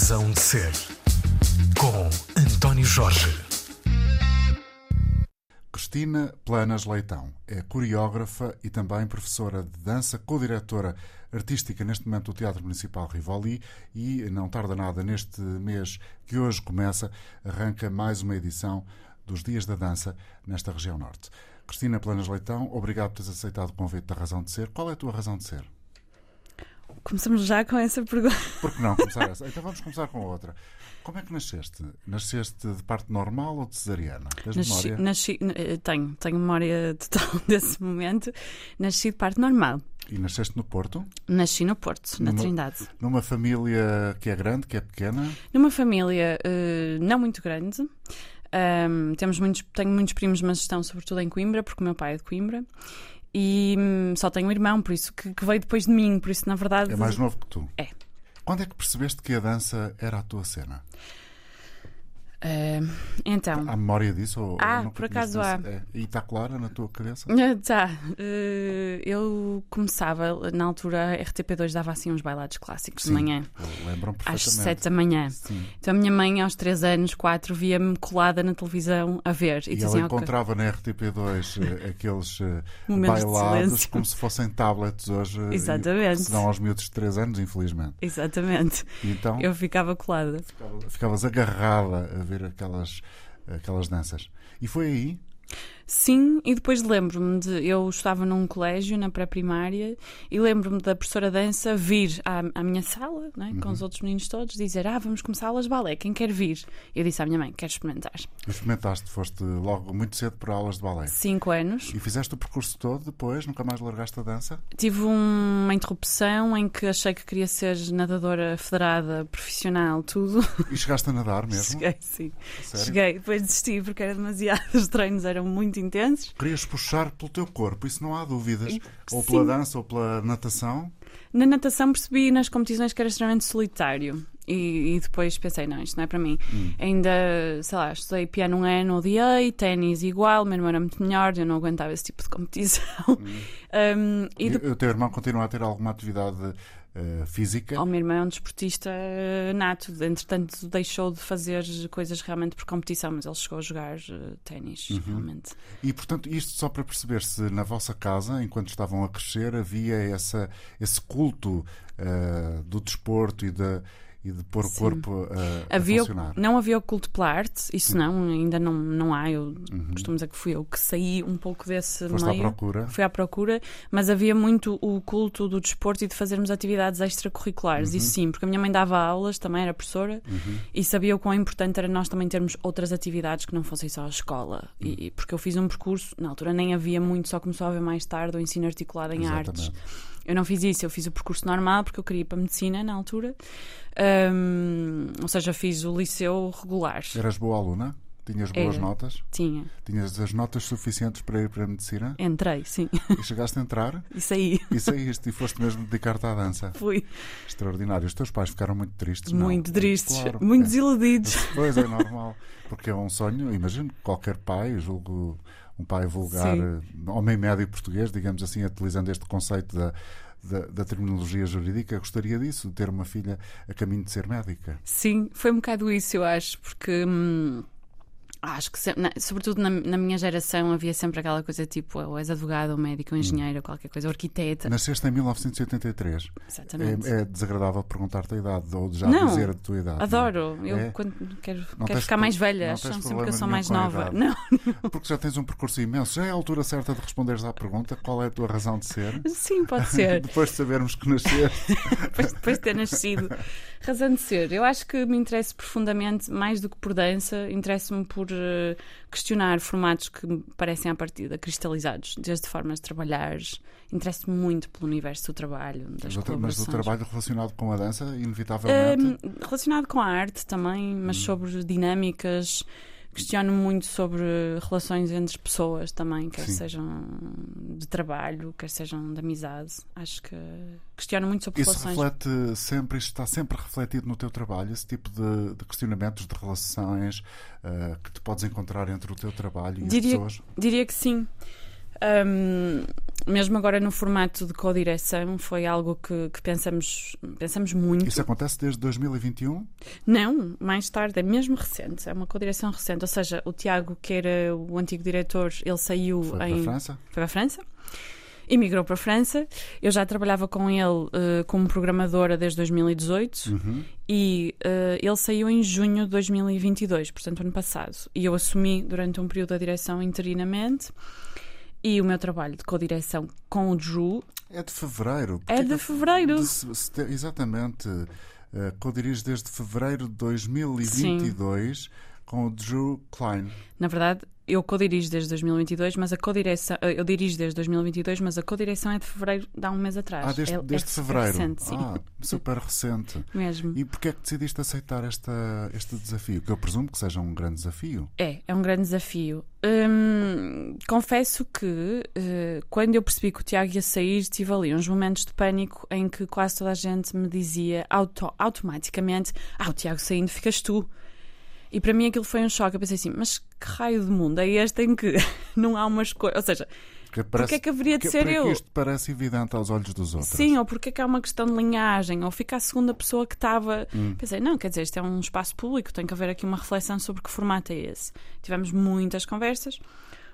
Razão de Ser, com António Jorge. Cristina Planas Leitão é coreógrafa e também professora de dança, co-diretora artística neste momento do Teatro Municipal Rivoli e não tarda nada neste mês que hoje começa, arranca mais uma edição dos Dias da Dança nesta região norte. Cristina Planas Leitão, obrigado por teres aceitado o convite da Razão de Ser. Qual é a tua razão de ser? Começamos já com essa pergunta. Por que não começar essa? Então vamos começar com outra. Como é que nasceste? Nasceste de parte normal ou de cesariana? Tens Nasci, memória? nasci- eh, tenho, tenho memória total desse momento. Nasci de parte normal. E nasceste no Porto? Nasci no Porto, na Numa- Trindade. Numa família que é grande, que é pequena? Numa família eh, não muito grande. Ahm, temos muitos, tenho muitos primos, mas estão sobretudo em Coimbra, porque o meu pai é de Coimbra. E hum, só tenho um irmão, por isso que, que veio depois de mim, por isso na verdade. É mais novo que tu. É. Quando é que percebeste que a dança era a tua cena? Ah, então. Há memória disso? Ou, Ah, por acaso há. É. E está clara na tua cabeça? Ah, Tá. Eh, eu começava, na altura, a RTP2 dava assim uns bailados clássicos Sim, de manhã, Lembram às perfeitamente. 7 da manhã. Sim. Então a minha mãe, aos 3 anos, 4, via-me colada na televisão a ver. E, E, ela "Ok, encontrava na RTP2 eh, aqueles Momentos bailados silêncio." como se fossem tablets hoje. Exatamente. se dão aos miúdos de 3 anos, infelizmente. Exatamente. E então Eu ficava colada. ficava- ficavas agarrada ver aquelas, aquelas danças. E foi aí Sim, e depois lembro-me de. Eu estava num colégio, na pré-primária, e lembro-me da professora dança vir à, à minha sala, né, com Uhum. os outros meninos todos, dizer: Ah, vamos começar aulas de balé, quem quer vir? Eu disse à minha mãe: Quero experimentar. experimentaste, foste logo muito cedo para aulas de balé. Cinco anos. E fizeste o percurso todo depois? Nunca mais largaste a dança? Tive um- uma interrupção em que achei que queria ser nadadora federada, profissional, tudo. E chegaste a nadar mesmo? Cheguei, sim. Sério? Cheguei, depois desisti porque era demasiado. Os treinos eram muito intensos. Querias puxar pelo teu corpo, isso não há dúvidas. E- Ou sim. pela dança ou pela natação. Na natação percebi nas competições que era extremamente solitário. E, e depois pensei, não, isto não é para mim. Hum. Ainda, sei lá, estudei piano um ano, odiei, ténis igual, meu irmão era muito melhor, eu não aguentava esse tipo de competição. Um, e E depois, o teu irmão continua a ter alguma atividade eh, física? o meu irmão é um desportista eh, nato, entretanto deixou de fazer coisas realmente por competição, mas ele chegou a jogar eh, ténis, Uhum. realmente. E, portanto, isto só para perceber se na vossa casa, enquanto estavam a crescer, havia essa, esse culto eh, do desporto e de, e de pôr o corpo a Havia, o- funcionar. não havia o culto pela arte, isso não, ainda não, não há. Eu Uhum. costumo dizer que fui eu que saí um pouco desse Foste à meio. procura. Fui à procura, mas havia muito o culto do desporto e de fazermos atividades extracurriculares. Isso sim, porque a minha mãe dava aulas, também era professora, Uhum. e sabia o quão importante era nós também termos outras atividades que não fossem só a escola. E, e porque eu fiz um percurso, na altura nem havia muito, só começou a haver mais tarde o ensino articulado em artes. Eu não fiz isso, eu fiz o percurso normal porque eu queria ir para a medicina na altura. Ahm, ou seja, fiz o liceu regular. Eras boa aluna? Tinhas boas Era. notas? Tinha. Tinhas as notas suficientes para ir para a medicina? Entrei, sim. E chegaste a entrar? E saí. E saíste e foste mesmo dedicar-te à dança. Fui Extraordinário. Os teus pais ficaram muito tristes? não? muito tristes, Claro, muito é. desiludidos. Pois é normal, porque é um sonho, imagino que qualquer pai, julgo um pai vulgar, Sim. eh, homem médio português, digamos assim, utilizando este conceito da, da, da terminologia jurídica, gostaria disso, de ter uma filha a caminho de ser médica. Sim, foi um bocado isso, eu acho, porque hum, acho que, na- sobretudo na, na minha geração, havia sempre aquela coisa tipo: ou és advogado, ou médico, ou engenheiro, ou qualquer coisa, ou arquiteta. Nasceste em 1983. Exatamente. É, é desagradável perguntar-te a idade ou já Não, dizer a tua idade. Adoro, eu É? quando quero, Não quero ficar mais não velha, acham sempre que eu sou mais nova. Não, não? Porque já tens um percurso imenso. Já é a altura certa de responderes à pergunta qual é a tua razão de ser. sim, pode ser. Depois de sabermos que nasceste. depois, depois de ter nascido. Razão de ser. Eu acho que me interesso profundamente, mais do que por dança, interesso-me por eh, questionar formatos que me parecem à partida cristalizados, desde formas de trabalhar. Interesso-me muito pelo universo do trabalho, das Mas o tra- mas o colaborações. trabalho relacionado com a dança, inevitavelmente. Hum, relacionado com a arte também, mas Hum. sobre dinâmicas. Questiono muito sobre relações entre pessoas também, quer Sim. sejam de trabalho, quer sejam de amizade. Acho que questiono muito sobre Isso relações. reflete sempre, isto está sempre refletido no teu trabalho, esse tipo de, de questionamentos, de relações eh, que tu podes encontrar entre o teu trabalho e Diria- as pessoas. Diria que sim. Hum, mesmo agora no formato de co-direção, foi algo que, que pensamos, pensamos muito. Isso acontece desde 2021? Não, mais tarde, é mesmo recente, é uma co-direção recente. Ou seja, o Tiago, que era o antigo diretor, ele saiu Foi em. para a França? Foi para a França. Emigrou para a França. Eu já trabalhava com ele eh, como programadora desde 2018 Uhum. e eh, ele saiu em junho de 2022, portanto, ano passado. E eu assumi durante um período a direção interinamente. E o meu trabalho de co-direção com o Drew É de fevereiro. é de fevereiro. de exatamente. Uh, co-diriges desde fevereiro de 2022 com o Drew Klein. Na verdade, eu co-dirijo desde 2022, mas a co-direção. eh, Eu dirijo desde 2022, mas a co-direção é de fevereiro, de há um mês atrás. Ah, desde, É- é desde super fevereiro. recente, sim. Ah, super recente. Mesmo. E porquê é que decidiste aceitar esta, este desafio? Que eu presumo que seja um grande desafio. É, é um grande desafio. Hum, confesso que eh, quando eu percebi que o Tiago ia sair, tive ali uns momentos de pânico em que quase toda a gente me dizia auto- automaticamente: Ah, o Tiago saindo, ficas tu. E para mim aquilo foi um choque. Eu pensei assim: Mas que raio de mundo é este em que não há uma escolha? Ou seja, Porque é que haveria de ser é que eu? isto parece evidente aos olhos dos outros. Sim, ou porque é que há uma questão de linhagem, ou fica a segunda pessoa que estava. Hum. Pensei, não, quer dizer, isto é um espaço público, tem que haver aqui uma reflexão sobre que formato é esse. Tivemos muitas conversas.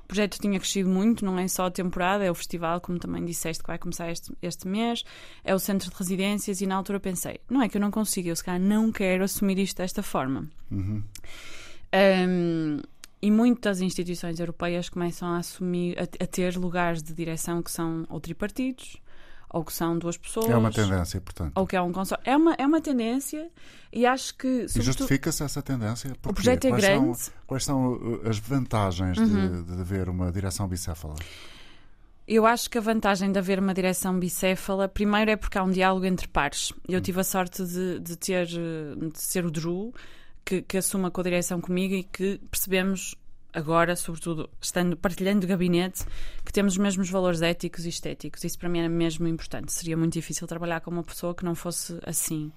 O projeto tinha crescido muito, não é só a temporada, é o festival, como também disseste, que vai começar este, este mês, é o centro de residências, e na altura pensei, não é que eu não consigo, eu se calhar não quero assumir isto desta forma. Uhum. Um, e muitas instituições europeias começam a assumir, a, a ter lugares de direção que são ou tripartidos, ou que são duas pessoas. É uma tendência, portanto. Ou que é um consórcio. É uma, é uma tendência e acho que. E justifica-se essa tendência? Porquê? o projeto é quais grande. Uhum. São, quais são uh, as vantagens de, de haver uma direção bicéfala? Eu acho que a vantagem de haver uma direção bicéfala, primeiro é porque há um diálogo entre pares. Hum. Eu tive a sorte de, de ter de ser o Drew que, que assume a co-direção comigo e que percebemos agora, sobretudo estando partilhando gabinete, que temos os mesmos valores éticos e estéticos. Isso para mim era mesmo importante. Seria muito difícil trabalhar com uma pessoa que não fosse assim.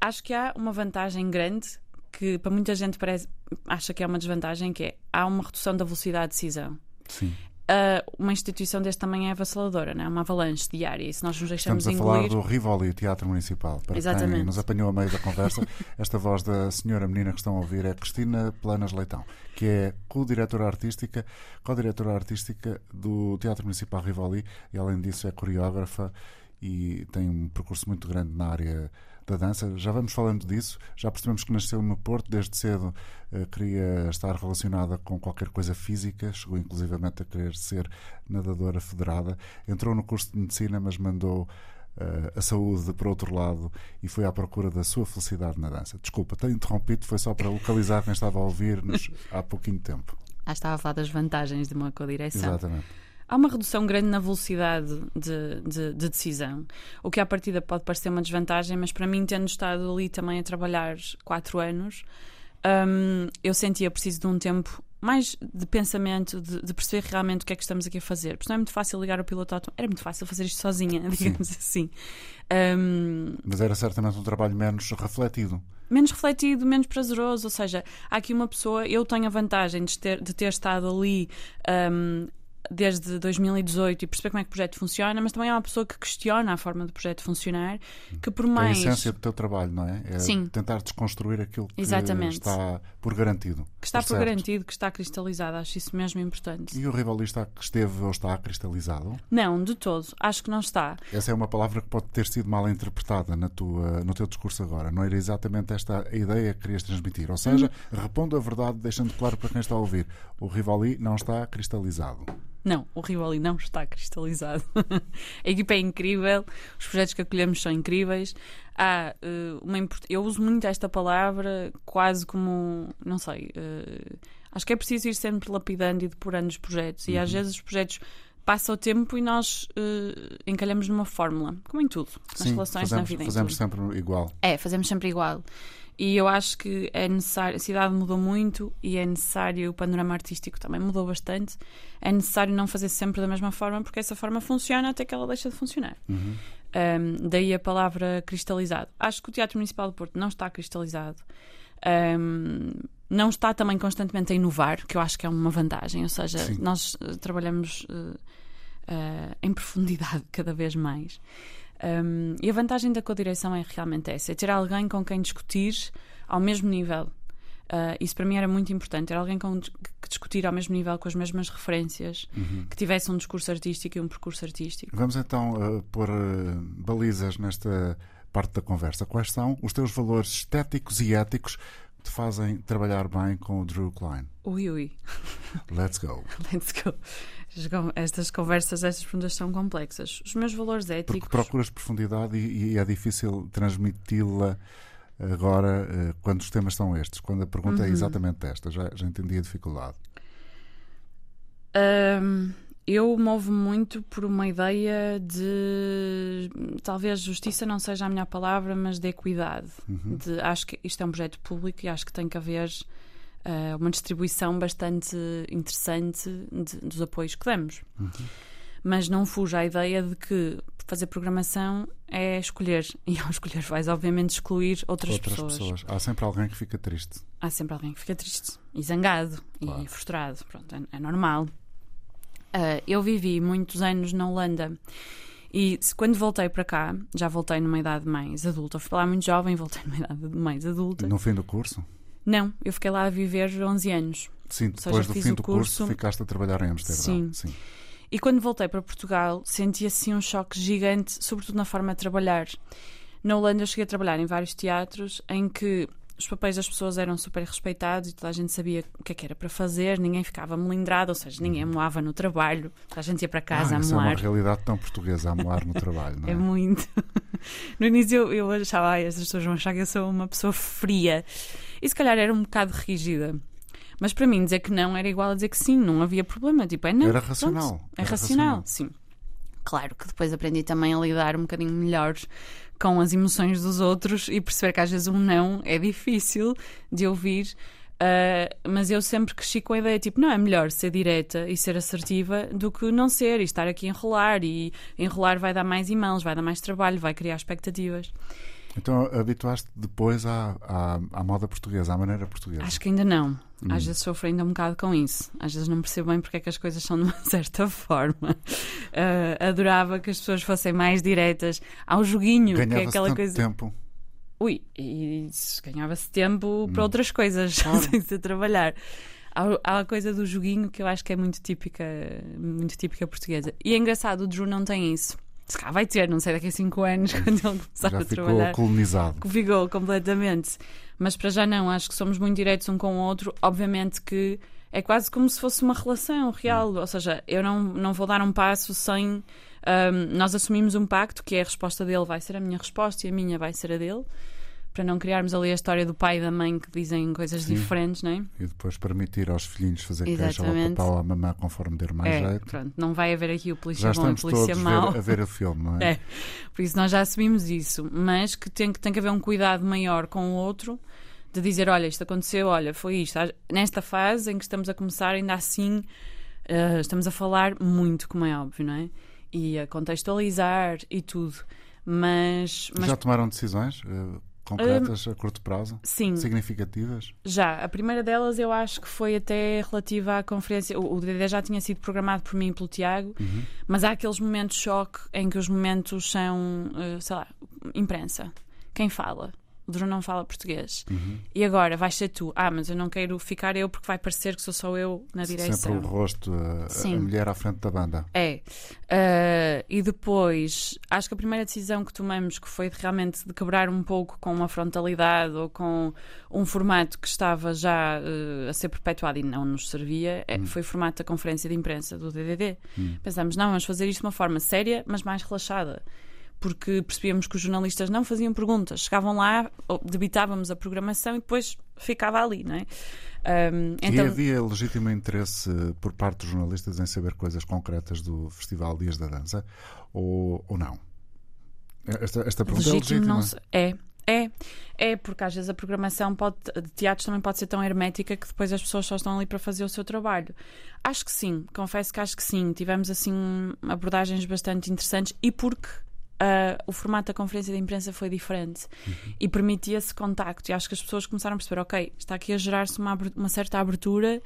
Acho que há uma vantagem grande que para muita gente parece acha que é uma desvantagem, que é há uma redução da velocidade de decisão. Sim. Ah, uma instituição deste tamanho é avassaladora, não é? uma avalanche diária. E se nós nos deixamos Estamos a falar do Rivoli, Teatro Municipal. Para quem Exatamente. nos apanhou a meio da conversa, esta voz da senhora menina que estão a ouvir é Cristina Planas Leitão, que é co-diretora artística, co-diretora artística do Teatro Municipal Rivoli e, além disso, é coreógrafa e tem um percurso muito grande na área da dança. Já vamos falando disso, já percebemos que nasceu no Porto, desde cedo eh, queria estar relacionada com qualquer coisa física, chegou inclusivamente a querer ser nadadora federada. Entrou no curso de medicina, mas mandou eh, a saúde para outro lado e foi à procura da sua felicidade na dança. Desculpa, tenho interrompido, foi só para localizar quem estava a ouvir-nos há pouquinho tempo. Ah, estava a falar das vantagens de uma co-direção. Exatamente. Há uma redução grande na velocidade de, de- de decisão, o que à partida pode parecer uma desvantagem, mas para mim, tendo estado ali também a trabalhar quatro anos, hum, eu sentia preciso de um tempo mais de pensamento, de, de perceber realmente o que é que estamos aqui a fazer. Porque não é muito fácil ligar o piloto automático. Era muito fácil fazer isto sozinha, digamos assim. Hum, Mas era certamente um trabalho menos refletido. menos refletido, menos prazeroso. Ou seja, há aqui uma pessoa. Eu tenho a vantagem de ter, de ter estado ali hum, desde 2018 e perceber como é que o projeto funciona, mas também é uma pessoa que questiona a forma do projeto funcionar, que por É a mais. essência do teu trabalho, não é? É Sim. tentar desconstruir aquilo que Exatamente. está por garantido. que está por certo. garantido, que está cristalizado. Acho isso mesmo importante. E o rivalista que esteve ou está cristalizado? Não, de todo. Acho que não está. Essa é uma palavra que pode ter sido mal interpretada na tua, no teu discurso agora. Não era exatamente esta a ideia que querias transmitir. Ou seja, Hum. repondo a verdade, deixando claro para quem está a ouvir. O Rivali não está cristalizado. Não, o Rivoli não está cristalizado. a equipa é incrível, os projetos que acolhemos são incríveis. Há eh, uma import... Eu uso muito esta palavra quase como, não sei, eh, acho que é preciso ir sempre lapidando e depurando os projetos. E às vezes os projetos passa o tempo e nós eh, encalhamos numa fórmula, como em tudo, nas Sim, relações, fazemos, na vida. em fazemos tudo. sempre igual. É, fazemos sempre igual. E eu acho que é necessário. A cidade mudou muito e é necessário. O panorama artístico também mudou bastante. É necessário não fazer sempre da mesma forma, porque essa forma funciona até que ela deixa de funcionar. Uhum. Um, daí a palavra cristalizado. Acho que o Teatro Municipal do Porto não está cristalizado. Um, não está também constantemente a inovar, que eu acho que é uma vantagem. Ou seja, Sim. nós eh, trabalhamos. eh, uh, em profundidade cada vez mais. Um, e a vantagem da co-direção é realmente essa: é ter alguém com quem discutir ao mesmo nível. Uh, isso para mim era muito importante, ter alguém com que discutir ao mesmo nível, com as mesmas referências, uhum. que tivesse um discurso artístico e um percurso artístico. Vamos então uh, pôr uh, balizas nesta parte da conversa. Quais são os teus valores estéticos e éticos que te fazem trabalhar bem com o Drew Klein? Ui, ui. Let's go. Let's go. Estas conversas, estas perguntas são complexas. Os meus valores éticos. Porque procuras profundidade e, e é difícil transmiti-la agora eh, quando os temas são estes, quando a pergunta é uhum. é exatamente esta, já, já entendi a dificuldade. Um, eu movo muito por uma ideia de talvez justiça não seja a melhor palavra, mas de equidade. Uhum. De, acho que isto é um projeto público e acho que tem que haver uh, uma distribuição bastante interessante de, dos apoios que damos. Uhum. Mas não fuja a ideia de que fazer programação é escolher. E ao escolher vais, obviamente, excluir outras, outras pessoas. pessoas. Há sempre alguém que fica triste. Há sempre alguém que fica triste e zangado claro. e frustrado. Pronto, é, é normal. Uh, eu vivi muitos anos na Holanda. E quando voltei para cá, já voltei numa idade mais adulta. fui lá muito jovem, voltei numa idade mais adulta. No fim do curso? Não, eu fiquei lá a viver 11 anos. Sim, depois seja, do fim do curso, curso, ficaste a trabalhar em Amsterdão. Sim. Sim. E quando voltei para Portugal, senti assim um choque gigante, sobretudo na forma de trabalhar. Na Holanda, eu cheguei a trabalhar em vários teatros em que os papéis das pessoas eram super respeitados e toda a gente sabia o que, é que era para fazer, ninguém ficava melindrado, ou seja, ninguém moava no trabalho, toda a gente ia para casa ah, a moar. é uma realidade tão portuguesa, a moar no trabalho, não é? É muito. No início eu, eu achava, estas pessoas vão achar que eu sou uma pessoa fria. E se calhar era um bocado rígida. Mas para mim dizer que não era igual a dizer que sim, não havia problema. Tipo, é não. Era racional. Pronto, é era racional, racional, sim. Claro que depois aprendi também a lidar um bocadinho melhor com as emoções dos outros e perceber que às vezes um não é difícil de ouvir. Uh, mas eu sempre cresci com a ideia, tipo, não é melhor ser direta e ser assertiva do que não ser e estar aqui a enrolar. E enrolar vai dar mais e-mails, vai dar mais trabalho, vai criar expectativas. Então habituaste depois à, à, à, moda portuguesa, à maneira portuguesa? Acho que ainda não. Às hum. vezes sofro ainda um bocado com isso. Às vezes não percebo bem porque é que as coisas são de uma certa forma. Uh, adorava que as pessoas fossem mais diretas ao joguinho, que é aquela coisa. tempo. Ui, e ganhava-se tempo hum. para outras coisas, sem ser trabalhar. Há, há a coisa do joguinho que eu acho que é muito típica, muito típica portuguesa. E é engraçado, o Drew não tem isso. Se cá vai ter, não sei, daqui a 5 anos, quando ele começar já a trabalhar. ficou colonizado. Ficou completamente. Mas para já não, acho que somos muito diretos um com o outro. Obviamente que é quase como se fosse uma relação real. Ou seja, eu não, não vou dar um passo sem. Um, nós assumimos um pacto que é a resposta dele vai ser a minha resposta e a minha vai ser a dele para não criarmos ali a história do pai e da mãe que dizem coisas Sim. diferentes, não é? E depois permitir aos filhinhos fazer queixa ao papá ou à mamã conforme der mais é, jeito. Pronto, não vai haver aqui o polícia já bom e o polícia mau. Ver, a ver o filme, não é? é? Por isso nós já assumimos isso, mas que tem, tem que haver um cuidado maior com o outro de dizer, olha, isto aconteceu, olha, foi isto. Nesta fase em que estamos a começar, ainda assim, uh, estamos a falar muito, como é óbvio, não é? E a contextualizar e tudo. Mas, mas... Já tomaram decisões? Uh concretas a curto prazo? Sim. Significativas? Já. A primeira delas eu acho que foi até relativa à conferência. O, o DD já tinha sido programado por mim e pelo Tiago, uhum. mas há aqueles momentos de choque em que os momentos são, uh, sei lá, imprensa. Quem fala? O Drew não fala português. Uhum. E agora vais ser tu. Ah, mas eu não quero ficar eu porque vai parecer que sou só eu na direção. Sempre o rosto, a, a mulher à frente da banda. É. Uh, e depois, acho que a primeira decisão que tomamos, que foi realmente de quebrar um pouco com uma frontalidade ou com um formato que estava já uh, a ser perpetuado e não nos servia, uhum. foi o formato da conferência de imprensa do DDD. Uhum. Pensámos, não, vamos fazer isto de uma forma séria, mas mais relaxada porque percebíamos que os jornalistas não faziam perguntas, chegavam lá, debitávamos a programação e depois ficava ali, não é? Um, então... E havia legítimo interesse por parte dos jornalistas em saber coisas concretas do Festival Dias da Dança ou, ou não? Esta, esta pergunta é legítimo é legítima. É, é, é, porque às vezes a programação pode, de teatros também pode ser tão hermética que depois as pessoas só estão ali para fazer o seu trabalho. Acho que sim, confesso que acho que sim. Tivemos assim abordagens bastante interessantes e porque uh, o formato da conferência de imprensa foi diferente Uhum. e permitia esse contacto. E acho que as pessoas começaram a perceber: ok, está aqui a gerar-se uma, uma certa abertura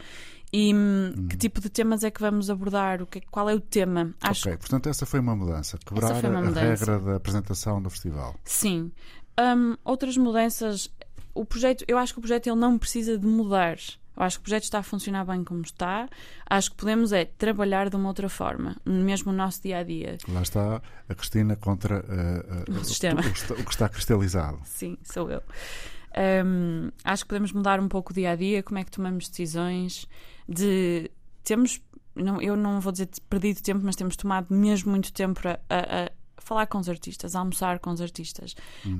e hum, Uhum. que tipo de temas é que vamos abordar? O que, qual é o tema? Acho Ok, portanto, essa foi uma mudança. Quebrar uma a mudança. regra da apresentação do festival. Sim. Hum, outras mudanças. O projeto, eu acho que o projeto ele não precisa de mudar. Eu acho que o projeto está a funcionar bem como está. Acho que podemos é trabalhar de uma outra forma, mesmo no nosso dia a dia. Lá está a Cristina contra uh, uh, O sistema. O, que está- o que está cristalizado. Sim, sou eu. Hum, acho que podemos mudar um pouco o dia a dia, como é que tomamos decisões. De temos, não, eu não vou dizer perdido tempo, mas temos tomado mesmo muito tempo a, a- a falar com os artistas, a almoçar com os artistas,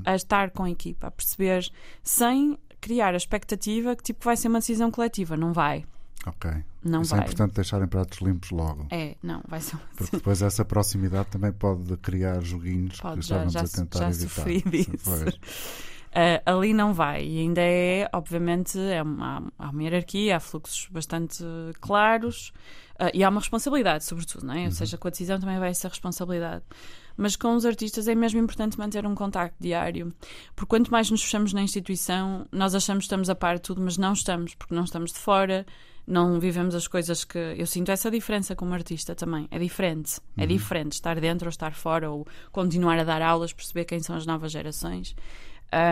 a estar com a equipa, a perceber sem criar a expectativa que tipo vai ser uma decisão coletiva. Não vai. Ok. Não Isso é vai. importante deixarem pratos limpos logo. É, não, vai ser uma Porque depois essa proximidade também pode criar joguinhos Pode, que já- estávamos já a su- tentar já evitar. sofri disso. Uh, ali não vai. E ainda é, obviamente, é uma, há uma hierarquia, há fluxos bastante claros uh, e há uma responsabilidade, sobretudo, não é? Ou seja, com a decisão também vai essa responsabilidade. Mas com os artistas é mesmo importante manter um contacto diário, porque quanto mais nos fechamos na instituição, nós achamos que estamos a par de tudo, mas não estamos, porque não estamos de fora, não vivemos as coisas que. Eu sinto essa diferença como artista também. É diferente. É diferente estar dentro ou estar fora, ou continuar a dar aulas, perceber quem são as novas gerações.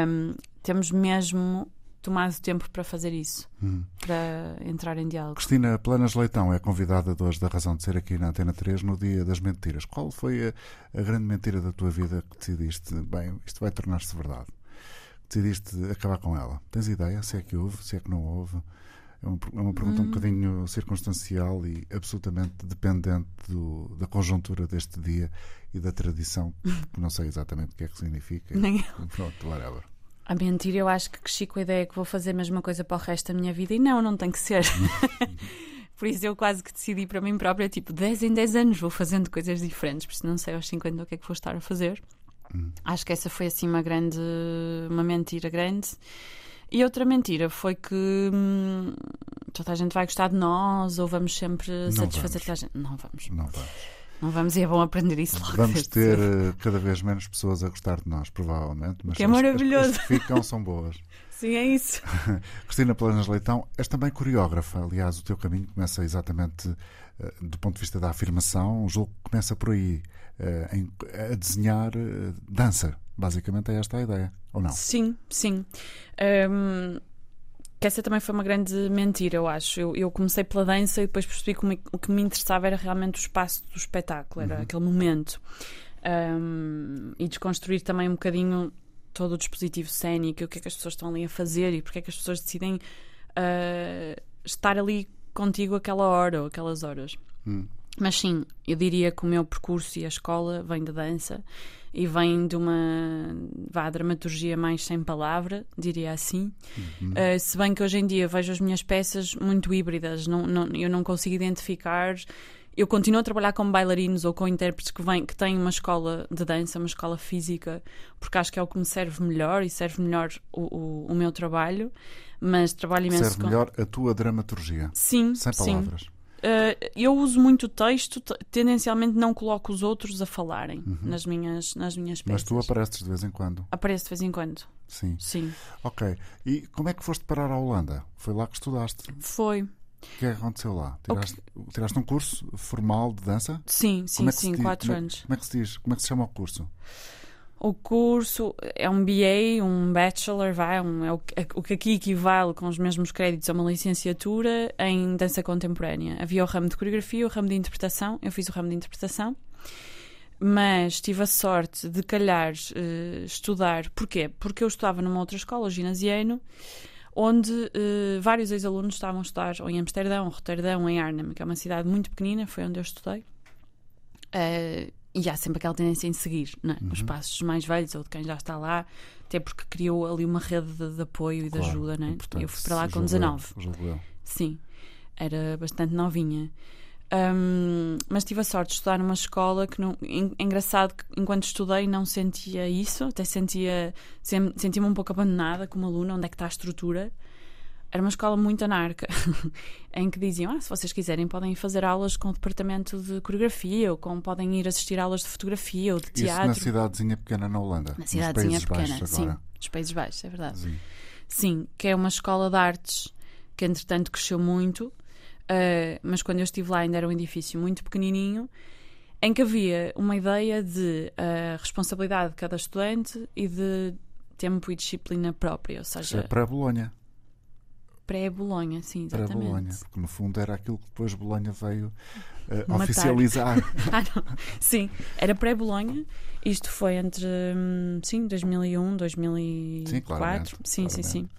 Um, temos mesmo tomado tempo para fazer isso, Hum. para entrar em diálogo. Cristina Planas Leitão é convidada de hoje da Razão de Ser aqui na Antena 3 no Dia das Mentiras. Qual foi a, a grande mentira da tua vida que decidiste, bem, isto vai tornar-se verdade? Decidiste acabar com ela? Tens ideia se é que houve, se é que não houve? É uma, é uma pergunta Hum. um bocadinho circunstancial e absolutamente dependente do- da conjuntura deste dia e da tradição, que não sei exatamente o que é que significa. Nem Pronto, whatever. A mentira, eu acho que cresci com a ideia que vou fazer a mesma coisa para o resto da minha vida e não, não tem que ser. Por isso eu quase que decidi para mim própria, tipo, 10 em 10 anos vou fazendo coisas diferentes, porque não sei aos 50 o que é que vou estar a fazer. Acho que essa foi assim uma grande, uma mentira grande. E outra mentira foi que hum, toda a gente vai gostar de nós ou vamos sempre satisfazer vamos. toda a gente. Não vamos. Não vamos. Não vamos e é bom aprender isso logo. Vamos ter cedo. eh, cada vez menos pessoas a gostar de nós, provavelmente. Mas Que é as- as- maravilhoso. As, que ficam são boas. Sim, é isso. Cristina Planas Leitão, és também coreógrafa. Aliás, o teu caminho começa exatamente eh, do ponto de vista da afirmação. O jogo começa por aí, eh, a desenhar dança. Basicamente é esta a ideia, ou não? Sim, sim. Hum, que essa também foi uma grande mentira, eu acho. Eu, eu comecei pela dança e depois percebi que o que me interessava era realmente o espaço do espetáculo, era aquele momento. Hum, e desconstruir também um bocadinho todo o dispositivo cénico, o que é que as pessoas estão ali a fazer e porque é que as pessoas decidem ah, estar ali contigo aquela hora ou aquelas horas. Hum. Mas sim, eu diria que o meu percurso e a escola vem da dança e vem de uma vá, dramaturgia mais sem palavra, diria assim. Uh, se bem que hoje em dia vejo as minhas peças muito híbridas, não, não- eu não consigo identificar. Eu continuo a trabalhar com bailarinos ou com intérpretes que, vêm, que têm uma escola de dança, uma escola física, porque acho que é o que me serve melhor e serve melhor o, o, o meu trabalho. Mas trabalho imenso Serve com. melhor a tua dramaturgia, Sim, sem sim. Uh, eu uso muito texto, tendencialmente não coloco os outros a falarem nas, minhas, nas minhas peças. Mas tu apareces de vez em quando. Apareço de vez em quando, Sim. sim. Ok. E como é que foste parar à Holanda? Foi lá que estudaste. Foi. O que é que aconteceu lá? Tiraste, tiraste um curso formal de dança? Sim, sim, é sim, diz- quatro como é- anos. Como é que se diz? Como é que se chama o curso? O curso é um BA, um Bachelor, vai, um, é o, que- o que aqui equivale com os mesmos créditos a uma licenciatura em dança contemporânea. Havia o ramo de coreografia, o ramo de interpretação. Eu fiz o ramo de interpretação, mas tive a sorte de calhar eh, estudar. Porquê? Porque eu estudava numa outra escola, o ginasiano, onde eh, vários ex-alunos estavam a estudar ou em Amsterdão, ou Roterdão, ou em Arnhem, que é uma cidade muito pequenina, foi onde eu estudei. Eh, e há sempre aquela tendência em seguir não é? os passos mais velhos ou de quem já está lá, até porque criou ali uma rede de, de apoio e de Claro, ajuda. Não é? Eu fui para lá com julgo eu, 19. julgo eu. Sim, era bastante novinha. Hum, mas tive a sorte de estudar numa escola que, não, en- engraçado, que enquanto estudei não sentia isso, até sentia sentia-me um pouco abandonada como aluna, onde é que está a estrutura. Era uma escola muito anarca, em que diziam: ah, se vocês quiserem, podem fazer aulas com o departamento de coreografia, ou podem ir assistir aulas de fotografia ou de teatro. Isso na cidadezinha pequena na Holanda. Na cidadezinha pequena, Baixos, sim. Dos Países Baixos, é verdade. Sim. Sim, que é uma escola de artes que entretanto cresceu muito, eh, mas quando eu estive lá ainda era um edifício muito pequenininho, em que havia uma ideia de eh, responsabilidade de cada estudante e de tempo e disciplina própria, ou Isso é seja, pré-Bolonha. pré-Bolonha, sim, Pré-Bolonha. exatamente. Porque no fundo era aquilo que depois Bolonha veio Matar. oficializar. Ah, não. Sim, era pré-Bolonha. Isto foi entre, hum, sim, 2001, 2004. Sim, claramente, Sim, sim, claramente. sim.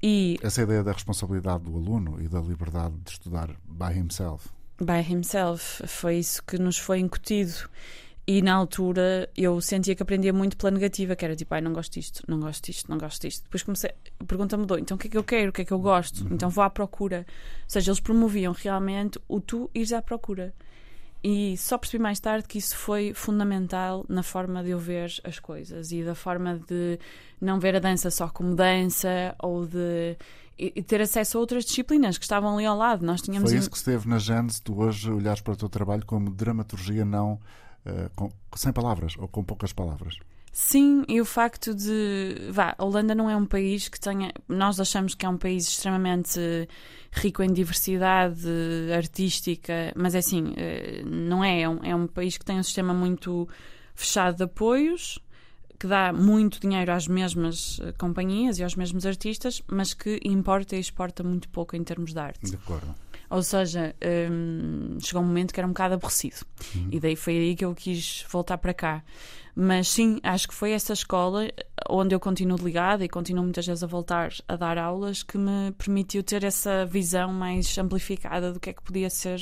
E Essa ideia da responsabilidade do aluno e da liberdade de estudar by himself. by himself. Foi isso que nos foi incutido. E na altura eu sentia que aprendia muito pela negativa, que era tipo, ai, não gosto disto, não gosto disto, não gosto disto. Depois comecei, a pergunta mudou, então o que é que eu quero, o que é que eu gosto? Então vou à procura. Ou seja, eles promoviam realmente o tu ires à procura. E só percebi mais tarde que isso foi fundamental na forma de eu ver as coisas e da forma de não ver a dança só como dança ou de e ter acesso a outras disciplinas que estavam ali ao lado. Nós tínhamos Foi isso que esteve na Gênese, tu hoje olhares para o teu trabalho como dramaturgia não com- sem palavras ou com poucas palavras. Sim, e o facto de. Vá, a Holanda não é um país que tenha. Nós achamos que é um país extremamente rico em diversidade artística, mas é assim, eh, não é. É um, é um país que tem um sistema muito fechado de apoios, que dá muito dinheiro às mesmas eh, companhias e aos mesmos artistas, mas que importa e exporta muito pouco em termos de arte. De acordo. Ou seja, hum, chegou um momento que era um bocado aborrecido. E daí foi aí que eu quis voltar para cá. Mas sim, acho que foi essa escola onde eu continuo ligada e continuo muitas vezes a voltar a dar aulas que me permitiu ter essa visão mais amplificada do que é que podia ser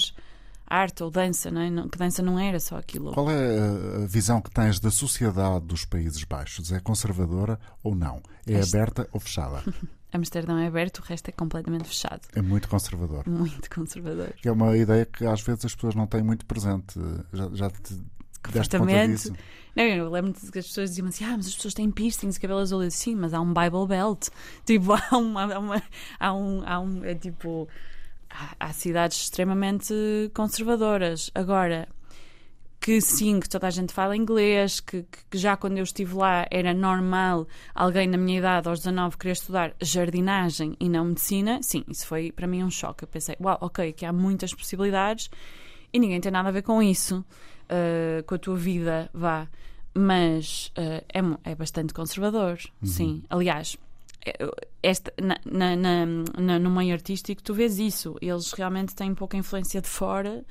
arte ou dança, não é? Que dança não era só aquilo. Qual é a- a visão que tens da sociedade dos Países Baixos? É conservadora ou não? É Esta- aberta ou fechada? Amsterdão é aberto, o resto é completamente fechado. É muito conservador. Muito conservador. Que é uma ideia que às vezes as pessoas não têm muito presente. Já, já te deste conta disso? Não, eu lembro que as pessoas diziam assim: ah, mas as pessoas têm piercings, cabelo azul. Eu disse, sim, mas há um Bible Belt. Tipo, há, uma, há, uma, há um. Há um é tipo. Há, há cidades extremamente conservadoras. Agora, que sim, que toda a gente fala inglês, que, que- já quando eu estive lá era normal alguém na minha idade, aos 19, querer estudar jardinagem e não medicina, sim, isso foi para mim um choque. Eu pensei, uau, ok, que há muitas possibilidades e ninguém tem nada a ver com isso, uh, com a tua vida, vá. Mas uh, é, é bastante conservador, sim. Aliás, esta, na, na- na- no meio artístico tu vês isso. Eles realmente têm pouca influência de fora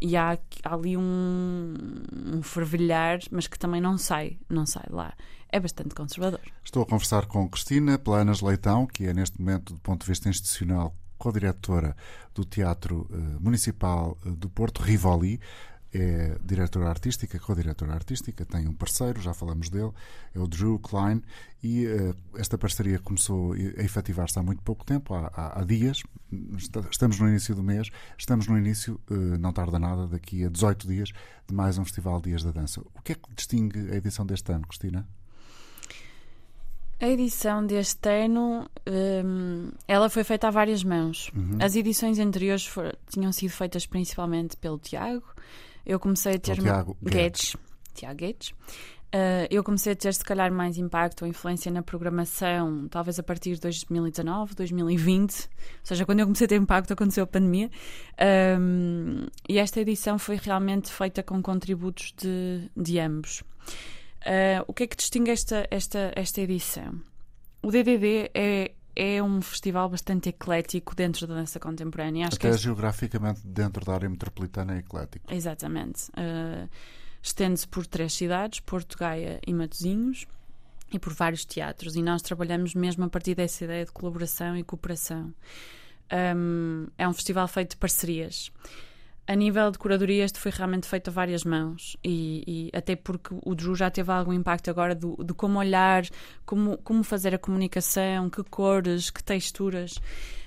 e há, há ali um, um fervilhar, mas que também não sai, não sai lá. É bastante conservador. Estou a conversar com Cristina Planas Leitão, que é neste momento, do ponto de vista institucional, co-diretora do Teatro eh, Municipal eh, do Porto, Rivoli. É diretora artística, co-diretora artística, tem um parceiro, já falamos dele, é o Drew Klein, e eh, esta parceria começou a efetivar-se há muito pouco tempo, há, há- há dias, estamos no início do mês, estamos no início, eh, não tarda nada, daqui a 18 dias, de mais um Festival Dias da Dança. O que é que distingue a edição deste ano, Cristina? A edição deste ano, hum, ela foi feita a várias mãos. Uhum. As edições anteriores for- tinham sido feitas principalmente pelo Tiago. Eu comecei a ter Pelo Tiago Guedes. Tiago Guedes. Uh, eu comecei a ter, se calhar, mais impacto ou influência na programação, talvez a partir de 2019, 2020. Ou seja, quando eu comecei a ter impacto, aconteceu a pandemia. Um, e esta edição foi realmente feita com contributos de, de ambos. Uh, o que é que distingue esta, esta, esta edição? O DDD é, é um festival bastante eclético dentro da dança contemporânea. Acho que Até este- geograficamente dentro da área metropolitana é eclético. Exatamente. Uh, Estende-se por três cidades, Porto, Gaia e Matosinhos, e por vários teatros. E nós trabalhamos mesmo a partir dessa ideia de colaboração e cooperação. Um, é um festival feito de parcerias. A nível de curadoria, este foi realmente feito a várias mãos, e, e até porque o Drew já teve algum impacto agora do, de como olhar, como, como fazer a comunicação, que cores, que texturas.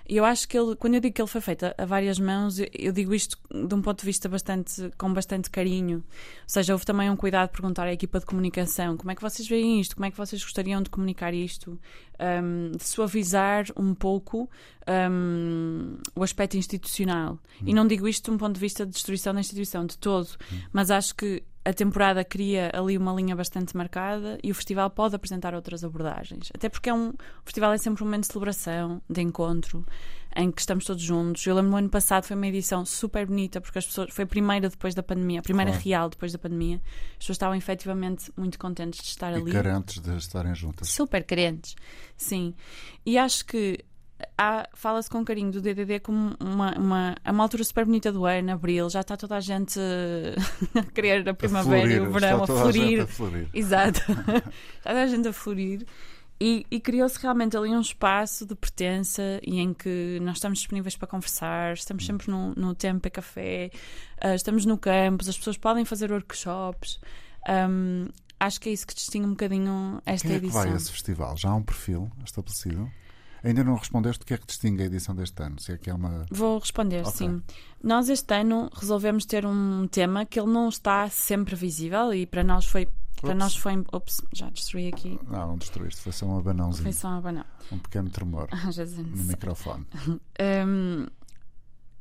E eu acho que ele, quando eu digo que ele foi feito a, várias mãos, eu, digo isto de um ponto de vista bastante, com bastante carinho. Ou seja, houve também um cuidado de perguntar à equipa de comunicação como é que vocês veem isto, como é que vocês gostariam de comunicar isto, um, de suavizar um pouco um, o aspecto institucional. E não digo isto de um ponto de vista de destruição da instituição, de todo, mas acho que a temporada cria ali uma linha bastante marcada e o festival pode apresentar outras abordagens. Até porque é um, o festival é sempre um momento de celebração, de encontro, em que estamos todos juntos. Eu lembro no ano passado foi uma edição super bonita, porque as pessoas foi a primeira depois da pandemia, a primeira Claro. real depois da pandemia. As pessoas estavam efetivamente muito contentes de estar E ali. carentes de estarem juntas. Super carentes, sim. E acho que fala-se com carinho do DDD como uma, uma, é uma altura super bonita do ano, abril, já está toda a gente eh, a querer a primavera e o florir, verão está a florir. a florir. Exato. está toda a gente a florir. E, e criou-se realmente ali um espaço de pertença e em que nós estamos disponíveis para conversar, estamos sempre no, no tempo e café, ah, estamos no campus, as pessoas podem fazer workshops. Ahm, acho que é isso que distingue um bocadinho esta Quem é que edição. vai a esse festival? Já há um perfil estabelecido? Ainda não respondeste o que é que distingue a edição deste ano? Se é que é uma. Vou responder, Ok. sim. Nós este ano resolvemos ter um tema que ele não está sempre visível e para nós foi. Para Ups. nós foi. Ops, já destruí aqui. Não, não destruíste, foi só um abanãozinho, Foi só uma banana. um pequeno tremor vezes. no microfone. Hum,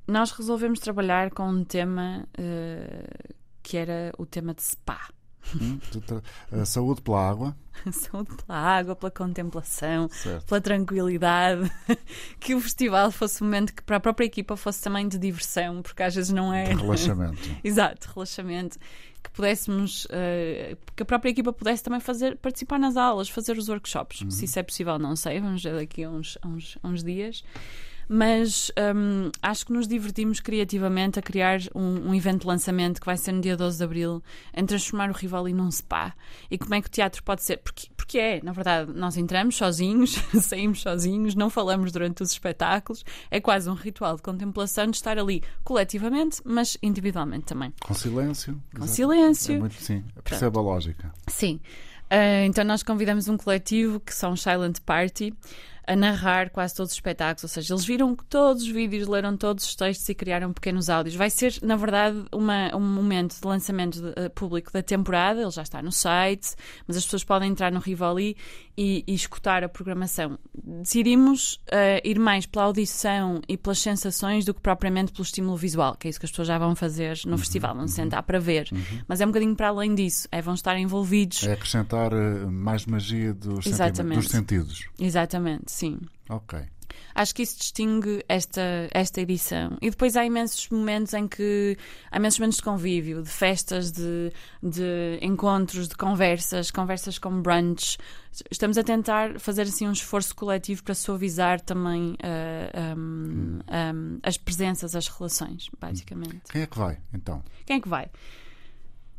nós resolvemos trabalhar com um tema eh, que era o tema de spa. Hum? Saúde pela água, Saúde pela água, pela contemplação, certo? pela tranquilidade. que o festival fosse um momento que para a própria equipa fosse também de diversão, porque às vezes não é. De relaxamento. Exato, relaxamento. Que pudéssemos, eh, que a própria equipa pudesse também fazer, participar nas aulas, fazer os workshops. Uhum. Se isso é possível, não sei, vamos ver daqui a uns, a uns, a uns dias. Mas hum, acho que nos divertimos criativamente a criar um, um evento de lançamento que vai ser no dia 12 de Abril, em transformar o Rivoli num spa. E como é que o teatro pode ser? Porque, porque é, na verdade, nós entramos sozinhos, saímos sozinhos, não falamos durante os espetáculos, é quase um ritual de contemplação de estar ali coletivamente, mas individualmente também. Com silêncio. Com exato. silêncio. É muito, sim, percebo a lógica. Sim. Ah, então nós convidamos um coletivo que são Silent Party a narrar quase todos os espetáculos, ou seja, eles viram todos os vídeos, leram todos os textos e criaram pequenos áudios. Vai ser, na verdade, uma- um momento de lançamento de- eh, público da temporada, ele já está no site, mas as pessoas podem entrar no Rivoli e, e escutar a programação. Decidimos eh, ir mais pela audição e pelas sensações do que propriamente pelo estímulo visual, que é isso que as pessoas já vão fazer no festival, vão se sentar para ver. Mas é um bocadinho para além disso, é vão estar envolvidos. É acrescentar eh, mais magia dos, Exatamente. dos sentidos. Exatamente, sim. Ok. Acho que isso distingue esta, esta edição. E depois há imensos momentos em que há imensos momentos de convívio, de festas, de, de encontros, de conversas, conversas como brunch. Estamos a tentar fazer assim um esforço coletivo para suavizar também ah, um, um, as presenças, as relações, basicamente. Quem é que vai, então? Quem é que vai?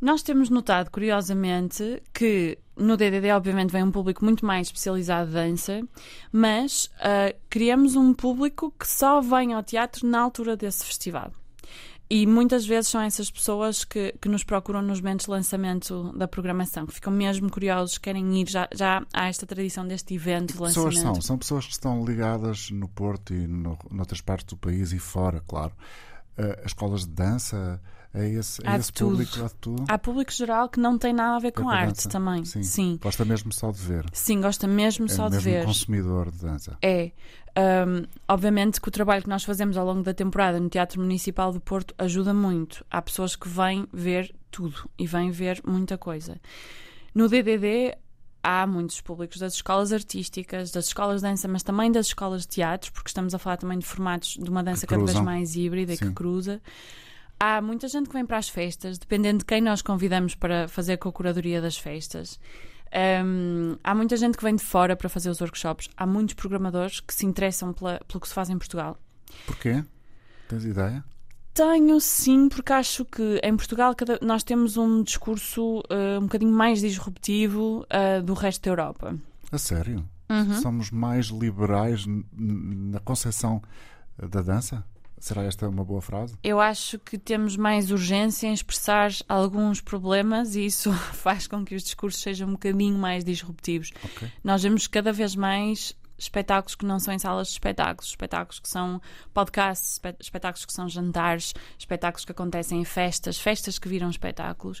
Nós temos notado, curiosamente, que no DDD, obviamente, vem um público muito mais especializado de dança, mas ah, criamos um público que só vem ao teatro na altura desse festival. E muitas vezes são essas pessoas que, que nos procuram nos momentos de lançamento da programação, que ficam mesmo curiosos, querem ir. Já, já há esta tradição deste evento de Que pessoas lançamento. são? São pessoas que estão ligadas no Porto e no, noutras partes do país e fora, claro. As escolas de dança, é esse, é Há de esse público, há de tudo. Há público geral que não tem nada a ver É com a arte dança. também. Sim. Sim. Gosta mesmo só de ver. Sim, gosta mesmo é só de mesmo ver. um consumidor de dança. É. Hum, obviamente que o trabalho que nós fazemos ao longo da temporada no Teatro Municipal do Porto ajuda muito. Há pessoas que vêm ver tudo e vêm ver muita coisa. No DDD há muitos públicos das escolas artísticas, das escolas de dança, mas também das escolas de teatro, porque estamos a falar também de formatos de uma dança cada vez mais híbrida e Sim. que cruza. Há muita gente que vem para as festas, dependendo de quem nós convidamos para fazer com a curadoria das festas. Hum, há muita gente que vem de fora para fazer os workshops. Há muitos programadores que se interessam pela- pelo que se faz em Portugal. Porquê? Tens ideia? Tenho sim, porque acho que em Portugal cada- nós temos um discurso uh, um bocadinho mais disruptivo uh, do resto da Europa. A sério? Uhum. Somos mais liberais na concepção eh, da dança? Será esta uma boa frase? Eu acho que temos mais urgência em expressar alguns problemas e isso faz com que os discursos sejam um bocadinho mais disruptivos. Ok. Nós vemos cada vez mais espetáculos que não são em salas de espetáculos, espetáculos que são podcasts, espe- espetáculos que são jantares, espetáculos que acontecem em festas, festas que viram espetáculos.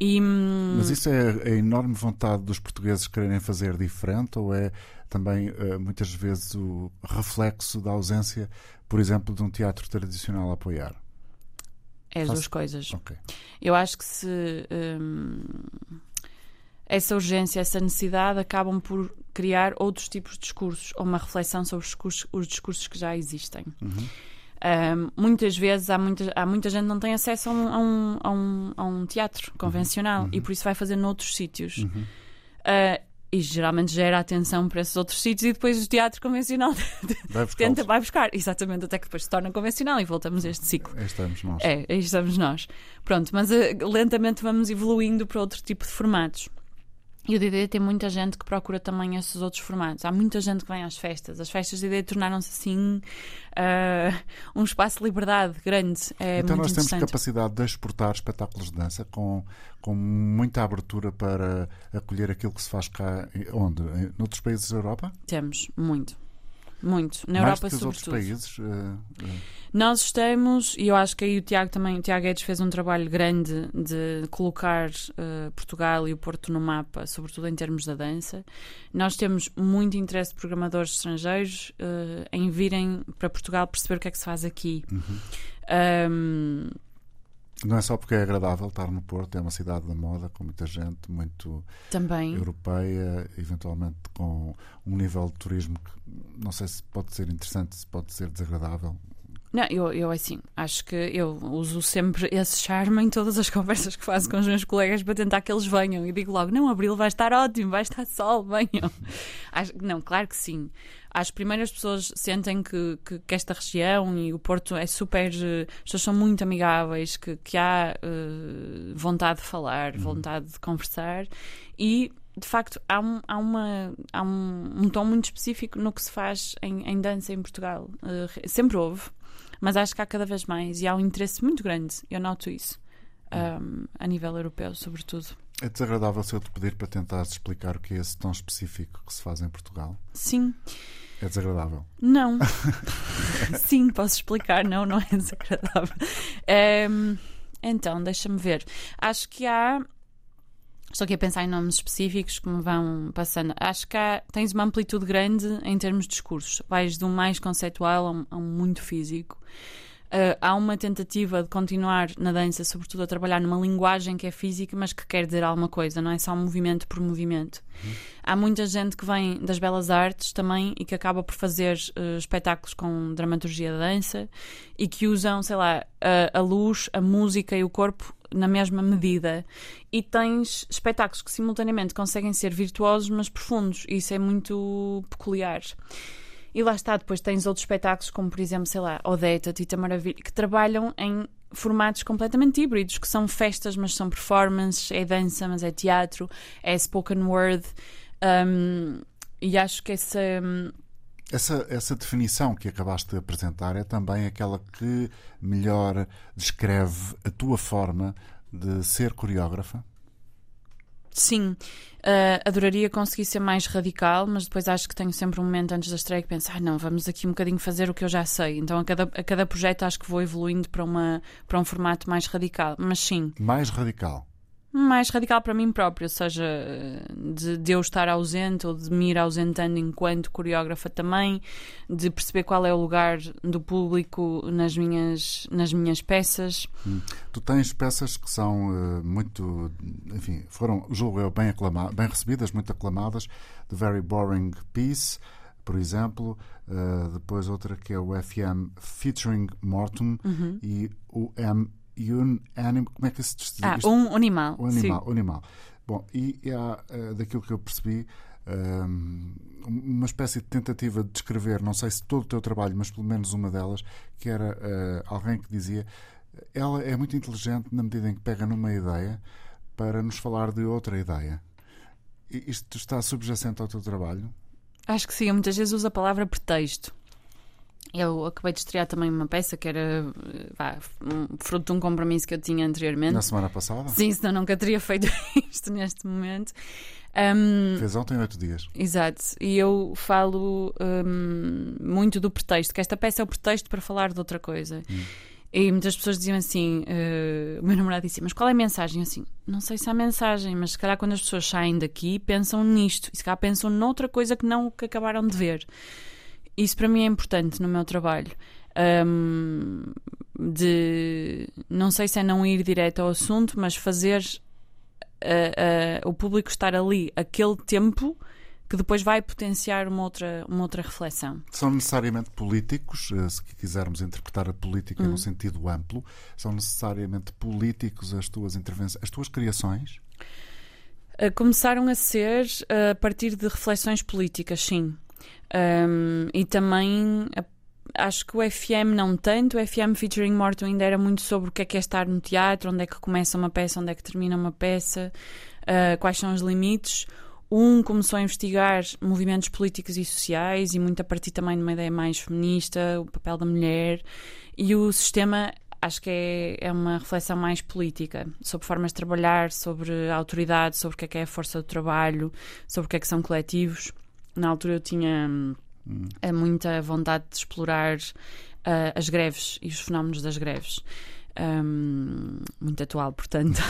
E, hum, Mas isso é a enorme vontade dos portugueses quererem fazer diferente ou é também eh, muitas vezes o reflexo da ausência, por exemplo, de um teatro tradicional a apoiar? é as duas coisas. Ok. Eu acho que se hum, essa urgência, essa necessidade acabam por criar outros tipos de discursos ou uma reflexão sobre os discursos, os discursos que já existem. Uhum. Hum, muitas vezes há muita, há muita gente que não tem acesso a um, a um, a um, a um teatro convencional e por isso vai fazer noutros sítios. Uhum. Uh, e geralmente gera atenção para esses outros sítios e depois o teatro convencional Vai buscar tenta, vai buscar. Exatamente, até que depois se torna convencional e voltamos a este ciclo. Aí estamos nós. É, aí estamos nós. Pronto, mas eh, lentamente vamos evoluindo para outro tipo de formatos. E o DD tem muita gente que procura também esses outros formatos. Há muita gente que vem às festas. As festas de DD tornaram-se assim ah, um espaço de liberdade grande. É então nós temos capacidade de exportar espetáculos de dança com, com muita abertura para acolher aquilo que se faz cá. Onde? Noutros países da Europa? Temos, muito. Muito. Na Mais Europa, que os outros sobretudo. países? eh, eh, Nós estamos, e eu acho que aí o Tiago também, o Tiago Guedes fez um trabalho grande de colocar eh, Portugal e o Porto no mapa, sobretudo em termos da dança. Nós temos muito interesse de programadores estrangeiros em virem para Portugal perceber o que é que se faz aqui. uhum. Ahm, Não é só porque é agradável estar no Porto, é uma cidade da moda, com muita gente, muito também. europeia, eventualmente com um nível de turismo que não sei se pode ser interessante, se pode ser desagradável. Não, eu, eu assim, acho que eu uso sempre esse charme em todas as conversas que faço com os meus colegas para tentar que eles venham. E digo logo: não, Abril vai estar ótimo, vai estar sol, venham. Acho- não, claro que sim. As primeiras pessoas sentem que, que, que esta região e o Porto é super. eh, As pessoas são muito amigáveis, que, que há eh, vontade de falar, vontade de conversar e. De facto, há, um, há, uma, há um, um tom muito específico no que se faz em, em dança em Portugal. Eh, sempre houve, mas acho que há cada vez mais e há um interesse muito grande, eu noto isso, um, a nível europeu, sobretudo. É desagradável se eu te pedir para tentares explicar o que é esse tão específico que se faz em Portugal. Sim, É desagradável. não. Sim, posso explicar, não, não é desagradável. Ehm, então, deixa-me ver. Acho que há. Estou aqui a pensar em nomes específicos que me vão passando. Acho que há, tens uma amplitude grande em termos de discursos. Vais de um mais conceitual a um, a um muito físico. Uh, há uma tentativa de continuar na dança, sobretudo a trabalhar numa linguagem que é física, mas que quer dizer alguma coisa, não é só movimento por movimento. Há muita gente que vem das belas artes também e que acaba por fazer uh, espetáculos com dramaturgia da dança e que usam, sei lá, a, a luz, a música e o corpo na mesma medida. E tens espetáculos que simultaneamente conseguem ser virtuosos, mas profundos. E isso é muito peculiar. E lá está, depois tens outros espetáculos, como por exemplo, sei lá, Odeta, Tita Maravilha, que trabalham em formatos completamente híbridos, que são festas, mas são performances, é dança, mas é teatro, é spoken word. Um, e acho que essa. Essa, essa definição que acabaste de apresentar é também aquela que melhor descreve a tua forma de ser coreógrafa? Sim, uh, adoraria conseguir ser mais radical, mas depois acho que tenho sempre um momento antes da estreia que penso, ah, não, vamos aqui um bocadinho fazer o que eu já sei. Então a cada, a cada projeto acho que vou evoluindo para, uma, para um formato mais radical. Mas sim, Mais radical. Mais radical para mim próprio, seja de, de eu estar ausente ou de me ir ausentando enquanto coreógrafa também, de perceber qual é o lugar do público nas minhas, nas minhas peças. Hum. Tu tens peças que são uh, muito, enfim, foram, julgo eu, bem, aclama bem recebidas, muito aclamadas. The Very Boring Piece, por exemplo. Uh, depois outra que é o FM Featuring Morton Uhum. e o M Un Anim, como é que se diz? Ah, um animal. Sim. animal, o animal. Bom, e há, eh, daquilo que eu percebi, ehm, uma espécie de tentativa de descrever, não sei se todo o teu trabalho, mas pelo menos uma delas, que era eh, alguém que dizia ela é muito inteligente na medida em que pega numa ideia para nos falar de outra ideia. Isto está subjacente ao teu trabalho? Acho que sim, eu muitas vezes uso a palavra pretexto. Eu acabei de estrear também uma peça que era vá, fruto de um compromisso que eu tinha anteriormente. Na semana passada? Sim, senão nunca teria feito isto neste momento. Um, Fez ontem oito dias. Exato. E eu falo um, muito do pretexto, que esta peça é o pretexto para falar de outra coisa. Hum. E muitas pessoas diziam assim: uh, o meu namorado disse, mas qual é a mensagem? assim, não sei se há mensagem, mas se calhar quando as pessoas saem daqui pensam nisto, e se calhar pensam noutra coisa que não o que acabaram de ver. Isso para mim é importante no meu trabalho. Um, de não sei se é não ir direto ao assunto, mas fazer uh, uh, o público estar ali aquele tempo que depois vai potenciar uma outra, uma outra reflexão. São necessariamente políticos, eh, se quisermos interpretar a política hum. num sentido amplo, são necessariamente políticos as tuas intervenções, as tuas criações? Começaram a ser a partir de reflexões políticas, sim. Um, e também acho que o FM não tanto, o FM featuring Morto ainda era muito sobre o que é que é estar no teatro, onde é que começa uma peça, onde é que termina uma peça, uh, quais são os limites. Um começou a investigar movimentos políticos e sociais e muito a partir também de uma ideia mais feminista, o papel da mulher. E o sistema acho que é, é uma reflexão mais política sobre formas de trabalhar, sobre autoridade, sobre o que é que é a força do trabalho, sobre o que é que são coletivos. Na altura eu tinha hum, hum. muita vontade de explorar uh, as greves e os fenómenos das greves. Um, muito atual, portanto.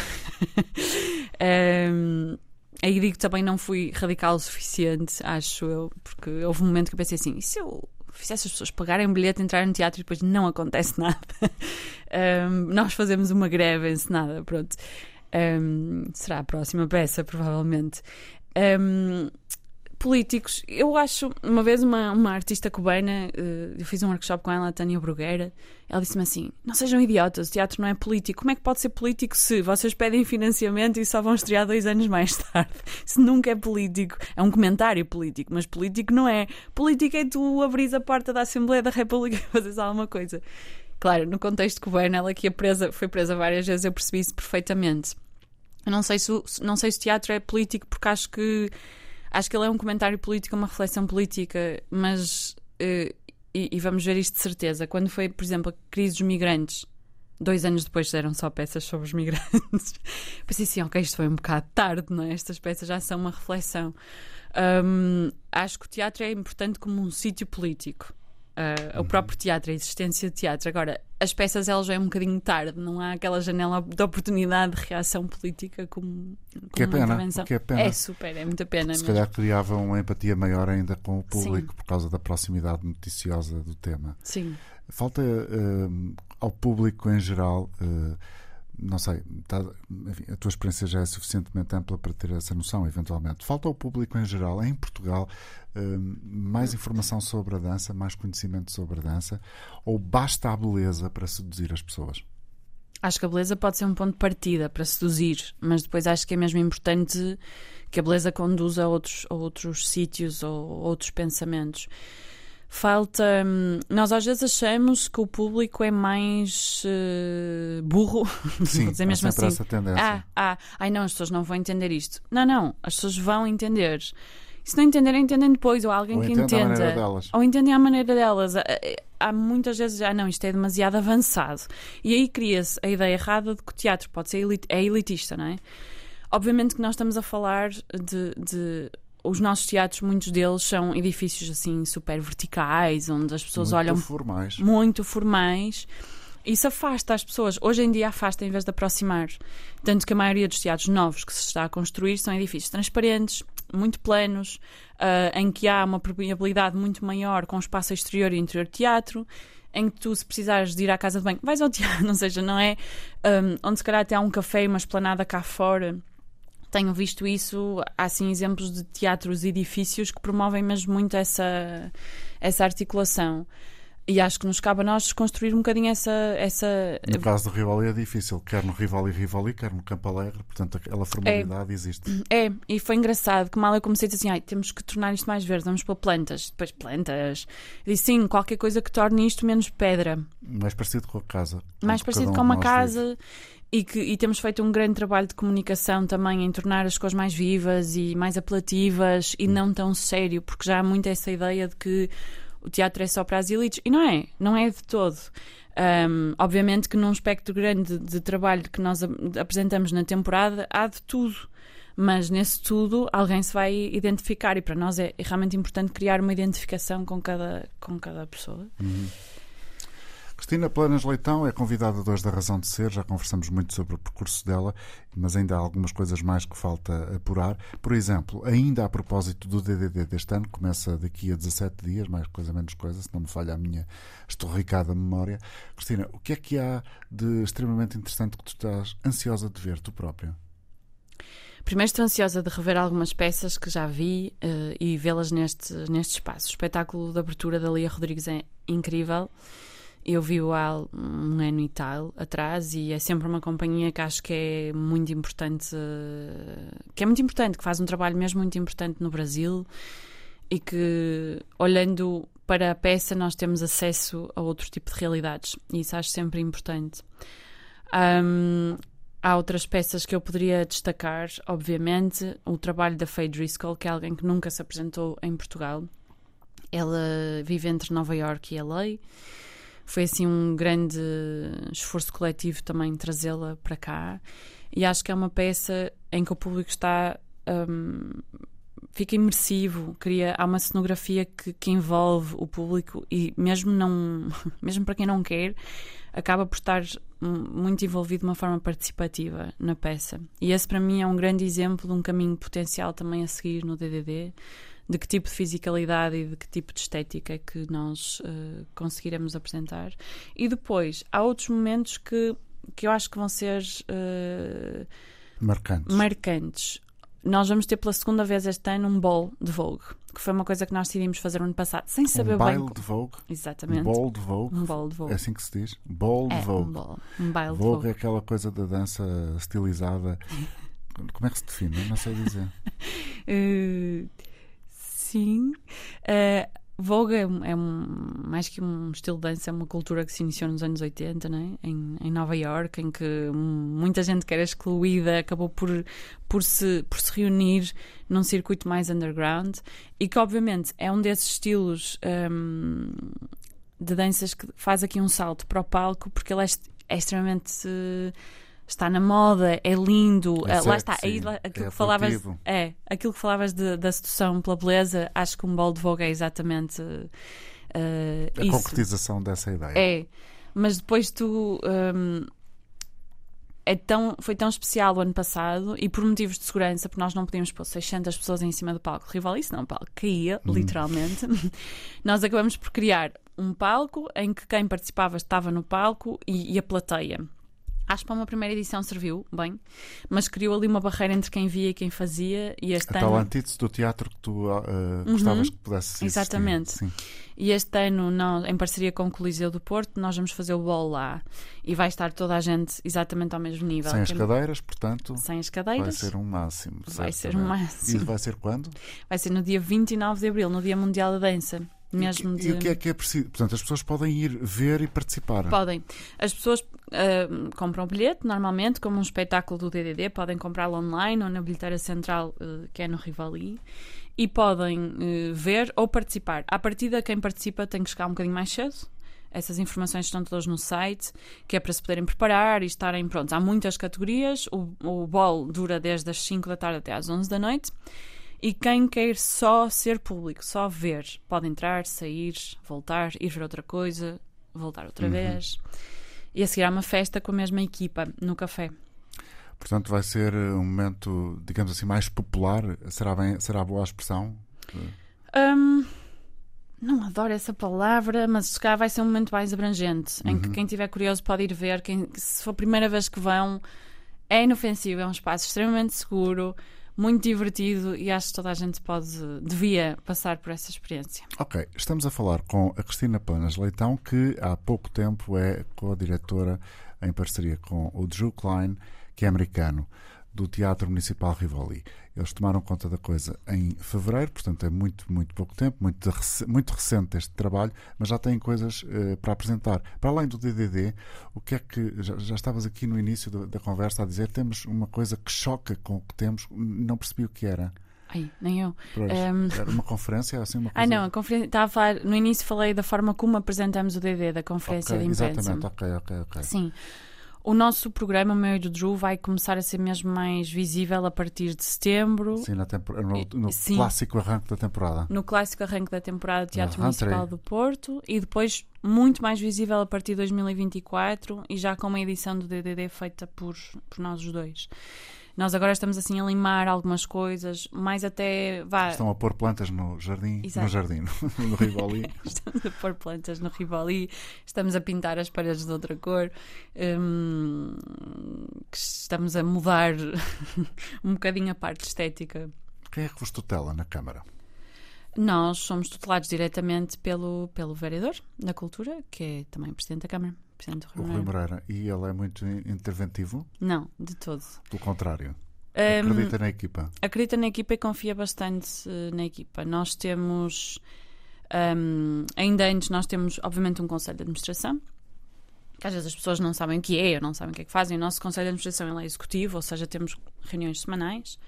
um, Aí digo também não fui radical o suficiente, acho eu, porque houve um momento que eu pensei assim: e se eu fizesse as pessoas pagarem um bilhete, entrar no teatro e depois não acontece nada? um, nós fazemos uma greve encenada, pronto. Um, será a próxima peça, provavelmente. Um, políticos. Eu acho, uma vez, uma, uma artista cubana, uh, eu fiz um workshop com ela, a Tânia Brugueira, ela disse-me assim: Não sejam idiotas, o teatro não é político. Como é que pode ser político se vocês pedem financiamento e só vão estrear dois anos mais tarde? Isso nunca é político. É um comentário político, mas político não é. Político é tu abrir a porta da Assembleia da República e fazeres alguma coisa. Claro, no contexto cubano, ela que presa, foi presa várias vezes, eu percebi isso perfeitamente. Eu não sei se, não sei se o teatro é político porque acho que Acho que ele é um comentário político, uma reflexão política, mas. Uh, e, e, vamos ver isto de certeza. Quando foi, por exemplo, a crise dos migrantes, dois anos depois fizeram só peças sobre os migrantes. Pensei assim, ok, isto foi um bocado tarde, não é? Estas peças já são uma reflexão. Um, acho que o teatro é importante como um sítio político. Uh. O próprio teatro, a existência do teatro. Agora, as peças elas já é um bocadinho tarde, não há aquela janela de oportunidade de reação política como, como que é pena, intervenção. Que é, pena. é super, é muita pena. Se mesmo. calhar criava uma empatia maior ainda com o público Sim. por causa da proximidade noticiosa do tema. Sim. Falta uh, ao público em geral. Uh, não sei, tá, enfim, a tua experiência já é suficientemente ampla para ter essa noção, eventualmente. Falta ao público em geral, em Portugal, hum, mais informação sobre a dança, mais conhecimento sobre a dança, ou basta a beleza para seduzir as pessoas? Acho que a beleza pode ser um ponto de partida para seduzir, mas depois acho que é mesmo importante que a beleza conduza a outros, a outros sítios ou outros pensamentos falta. Hum, nós às vezes achamos que o público é mais uh, burro. Sim, Vou dizer mesmo assim. Essa tendência. Ah, ah, ai não, as pessoas não vão entender isto. Não, não, as pessoas vão entender. Se não entenderem, entendem depois, ou alguém ou que entenda. Ou entendem à maneira delas. Há muitas vezes, ah, não, isto é demasiado avançado. E aí cria-se a ideia errada de que o teatro pode ser elit é elitista, não é? Obviamente que nós estamos a falar de, de os nossos teatros, muitos deles são edifícios assim super verticais, onde as pessoas muito olham formais. muito formais. Isso afasta as pessoas. Hoje em dia afasta em vez de aproximar. Tanto que a maioria dos teatros novos que se está a construir são edifícios transparentes, muito planos, uh, em que há uma permeabilidade muito maior com espaço exterior e interior de teatro, em que tu, se precisares de ir à casa de banho, vais ao teatro, ou seja, não é um, onde se calhar até há um café e uma esplanada cá fora tenho visto isso, há sim exemplos de teatros e edifícios que promovem mesmo muito essa, essa articulação. E acho que nos cabe a nós construir um bocadinho essa. essa... No caso do Rivoli é difícil, quer no Rivoli Rivoli, quer no Campo Alegre, portanto aquela formalidade é, existe. É, e foi engraçado que mal eu comecei a dizer assim: Ai, temos que tornar isto mais verde, vamos pôr plantas. Depois plantas. E sim, qualquer coisa que torne isto menos pedra. Mais parecido com a casa. Mais parecido um com uma casa. Vive. E, que, e temos feito um grande trabalho de comunicação também em tornar as coisas mais vivas e mais apelativas e hum. não tão sério, porque já há muito essa ideia de que o teatro é só para as elites. E não é, não é de todo. Um, obviamente que num espectro grande de, trabalho que nós apresentamos na temporada há de tudo mas nesse tudo alguém se vai identificar e para nós é, é realmente importante criar uma identificação com cada, com cada pessoa. Uhum. Cristina Planas Leitão é convidada de hoje da Razão de Ser, já conversamos muito sobre o percurso dela, mas ainda há algumas coisas mais que falta apurar. Por exemplo, ainda a propósito do DDD deste ano, começa daqui a 17 dias, mais coisa menos coisa, se não me falha a minha estorricada memória. Cristina, o que é que há de extremamente interessante que tu estás ansiosa de ver, tu própria? Primeiro estou ansiosa de rever algumas peças que já vi uh, e vê-las neste, neste espaço. O espetáculo de abertura da Lia Rodrigues é incrível. Eu vi-o há um ano e tal atrás e é sempre uma companhia que acho que é muito importante, que é muito importante, que faz um trabalho mesmo muito importante no Brasil e que, olhando para a peça, nós temos acesso a outro tipo de realidades e isso acho sempre importante. Um, Há outras peças que eu poderia destacar, obviamente, o trabalho da Faye Driscoll, que é alguém que nunca se apresentou em Portugal. Ela vive entre Nova York e LA. Foi assim um grande esforço coletivo também trazê-la para cá. E acho que é uma peça em que o público está um, fica imersivo, cria, há uma cenografia que, que envolve o público e mesmo não, mesmo para quem não quer, acaba por estar muito envolvido de uma forma participativa na peça. E esse para mim é um grande exemplo de um caminho potencial também a seguir no DDD, de que tipo de fisicalidade e de que tipo de estética é que nós uh, conseguiremos apresentar. E depois, há outros momentos que, que eu acho que vão ser uh, marcantes. marcantes. Nós vamos ter pela segunda vez este ano um ball de Vogue, que foi uma coisa que nós decidimos fazer no ano passado, sem saber um bem. Um de Vogue? Exatamente. Um ball de Vogue? Um ball de Vogue. É assim que se diz? Ball de é, Vogue. Um, ball. um baile Vogue, Vogue é aquela coisa da dança estilizada. Como é que se define? Não sei dizer. uh, sim. Uh, Vogue é, é um, mais que um estilo de dança, é uma cultura que se iniciou nos anos 80, né? em, em Nova York, em que muita gente que era excluída acabou por, por, se, por se reunir num circuito mais underground e que, obviamente, é um desses estilos um, de danças que faz aqui um salto para o palco porque ele é, é extremamente. Uh, está na moda, é lindo. É uh, lá está, aí, lá, aquilo, é que falavas, é, aquilo que falavas de, da sedução pela beleza, acho que um bolo de vogue é exatamente uh, a isso. concretização dessa ideia. É, mas depois tu. Um, é tão, foi tão especial o ano passado e por motivos de segurança, porque nós não podíamos pôr 600 pessoas em cima do palco. Rivalice não, o palco caía, Uhum. literalmente. nós acabamos por criar um palco em que quem participava estava no palco e, e a plateia. Acho que para uma primeira edição serviu bem, mas criou ali uma barreira entre quem via e quem fazia. E este a tal ano, antítese do teatro que tu uh, gostavas que pudesse existir. Exatamente. Sim. e este ano, nós, em parceria com o Coliseu do Porto, nós vamos fazer o bolo lá e vai estar toda a gente exatamente ao mesmo nível. Sem as Quem- cadeiras, portanto, Sem as vai cadeiras. ser um máximo. Vai ser certamente. um máximo. E vai ser quando? Vai ser no dia 29 de Abril, no Dia Mundial da Dança. Mesmo e, de... e o que é que é preciso? Portanto, as pessoas podem ir ver e participar. Podem. As pessoas ah, compram o bilhete, normalmente, como um espetáculo do DDD, podem comprá-lo online ou na bilheteira central, ah, que é no Rivali, e podem eh, ver ou participar. À partida, quem participa tem que chegar um bocadinho mais cedo. Essas informações estão todas no site, que é para se poderem preparar e estarem prontos. Há muitas categorias. O, o ball dura desde as 5 da tarde até às 11 da noite. E quem quer só ser público, só ver, pode entrar, sair, voltar, ir ver outra coisa, voltar outra vez. E a seguir há uma festa com a mesma equipa no café. Portanto, vai ser um momento, digamos assim, mais popular. Será, bem, será boa a expressão? Hum, não adoro essa palavra, mas se calhar vai ser um momento mais abrangente, em que quem estiver curioso pode ir ver. Quem, se for a primeira vez que vão, é inofensivo, é um espaço extremamente seguro, muito divertido e acho que toda a gente pode, devia passar por essa experiência. Ok, estamos a falar com a Cristina Planas Leitão, que há pouco tempo é co-diretora em parceria com o Drew Klein, que é americano, do Teatro Municipal Rivoli. Eles tomaram conta da coisa em fevereiro, portanto é muito, muito pouco tempo, muito, muito recente este trabalho, mas já têm coisas eh, para apresentar. Para além do DDD, o que é que. Já, já estavas aqui no início da, da conversa a dizer, temos uma coisa que choca com o que temos, não percebi o que era. Ai, nem eu. Pois, Um, Era uma conferência, assim, uma coisa... Ah, não, a conferência. Estava a falar. No início falei da forma como apresentamos o DD da conferência Ok, de imprensa. Exatamente, ok, ok, ok. Sim. O nosso programa, o meu e do Drew, vai começar a ser mesmo mais visível a partir de setembro. Sim, no, no Sim. clássico arranque da temporada. No clássico arranque da temporada de Teatro. Municipal do Porto e depois muito mais visível a partir de 2024 e já com uma edição do DDD feita por, por nós os dois. Nós agora estamos assim a limar algumas coisas, mais até vá, Estão a pôr plantas no jardim, Exato. no jardim, no, no Rivoli. estamos a pôr plantas no Rivoli, estamos a pintar as paredes de outra cor, hum, estamos a mudar um bocadinho a parte estética. Quem é que vos tutela na Câmara? Nós somos tutelados diretamente pelo, pelo vereador da Cultura, que é também Presidente da Câmara, Presidente O Rui Rui Moreira. E ele é muito in- interventivo? Não, de todo. Pelo contrário. Hum, Acredita na equipa? acredita na equipa e confia bastante eh, na equipa. Nós temos, hum, ainda antes, nós temos, obviamente, um Conselho de Administração, que às vezes as pessoas não sabem o que é, ou não sabem o que é que fazem. O nosso Conselho de Administração é executivo, ou seja, temos reuniões semanais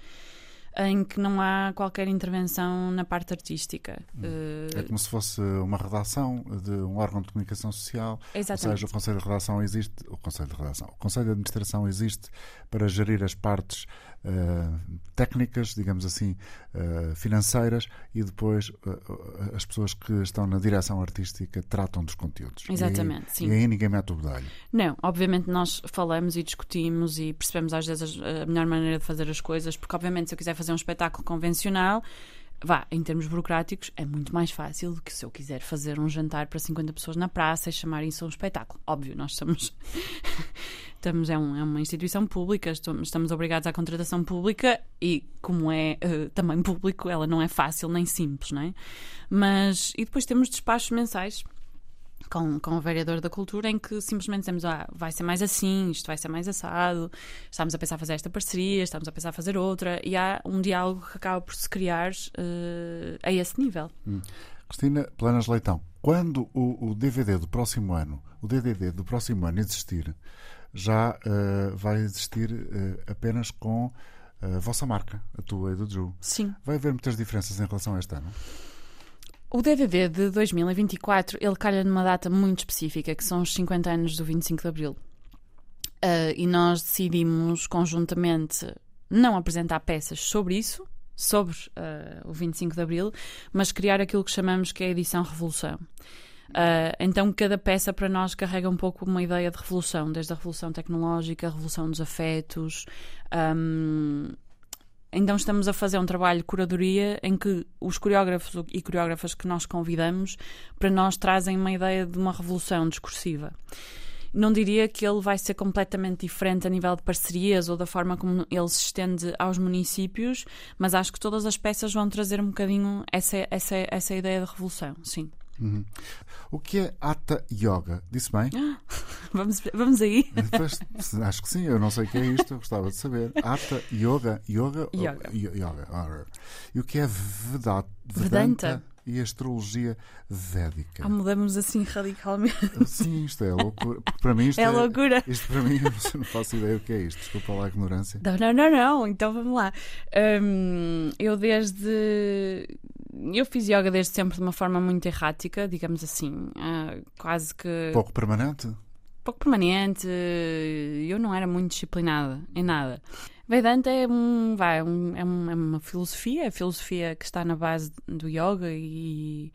em que não há qualquer intervenção na parte artística. Eh, É como se fosse uma redação de um órgão de comunicação social. Ou exatamente. seja, o Conselho de Redação existe, o Conselho de Redação, o Conselho de Administração existe para gerir as partes eh, técnicas, digamos assim, eh, financeiras e depois eh, as pessoas que estão na direção artística tratam dos conteúdos. Exatamente, e aí, sim. E aí ninguém mete o bedelho. Não, obviamente nós falamos e discutimos e percebemos às vezes a melhor maneira de fazer as coisas, porque obviamente se eu quiser fazer um espetáculo convencional, vá, em termos burocráticos, é muito mais fácil do que se eu quiser fazer um jantar para 50 pessoas na praça e chamar isso um espetáculo. Óbvio, nós estamos, estamos é, um- é uma instituição pública, estamos, estamos obrigados à contratação pública e como é eh, também público, ela não é fácil nem simples, não é? Mas, e depois temos despachos mensais com, com o vereador da cultura em que simplesmente dizemos ah, vai ser mais assim, isto vai ser mais assado, estamos a pensar fazer esta parceria, estamos a pensar fazer outra, e há um diálogo que acaba por se criar eh, a esse nível. Cristina Planas Leitão, quando o, o DVD do próximo ano, o DDD do próximo ano existir, já eh, vai existir eh, apenas com a vossa marca, a tua e do Drew. Sim. Vai haver muitas diferenças em relação a este ano? O DVD de 2024, ele calha numa data muito específica, que são os 50 anos do 25 de Abril. Ah, e nós decidimos conjuntamente não apresentar peças sobre isso, sobre ah, o 25 de Abril, mas criar aquilo que chamamos que é a edição Revolução. Ah, então, cada peça para nós carrega um pouco uma ideia de revolução, desde a revolução tecnológica, a revolução dos afetos. ahm, então estamos a fazer um trabalho de curadoria em que os coreógrafos e coreógrafas que nós convidamos para nós trazem uma ideia de uma revolução discursiva. Não diria que ele vai ser completamente diferente a nível de parcerias ou da forma como ele se estende aos municípios, mas acho que todas as peças vão trazer um bocadinho essa, essa, essa ideia de revolução, sim. Uhum. O que é Hatha Yoga? Disse bem? Vamos, vamos aí? Pois, acho que sim, eu não sei o que é isto, eu gostava de saber. Hatha Yoga, Yoga, Yoga. Yo- yoga. E o que é Vedanta. Vedanta e astrologia védica? Ah, mudamos assim radicalmente. Sim, isto é loucura. Para mim isto É é, loucura. Isto para mim, eu não faço ideia o que é isto. Desculpa lá a ignorância. Não, não, não, não. Então vamos lá. Hum, eu desde. Eu fiz yoga desde sempre de uma forma muito errática, digamos assim. ah, quase que. Pouco permanente? pouco permanente. Eu não era muito disciplinada em nada. Vedanta é, um, vai, é um- é um- é uma filosofia, é a filosofia que está na base do yoga e,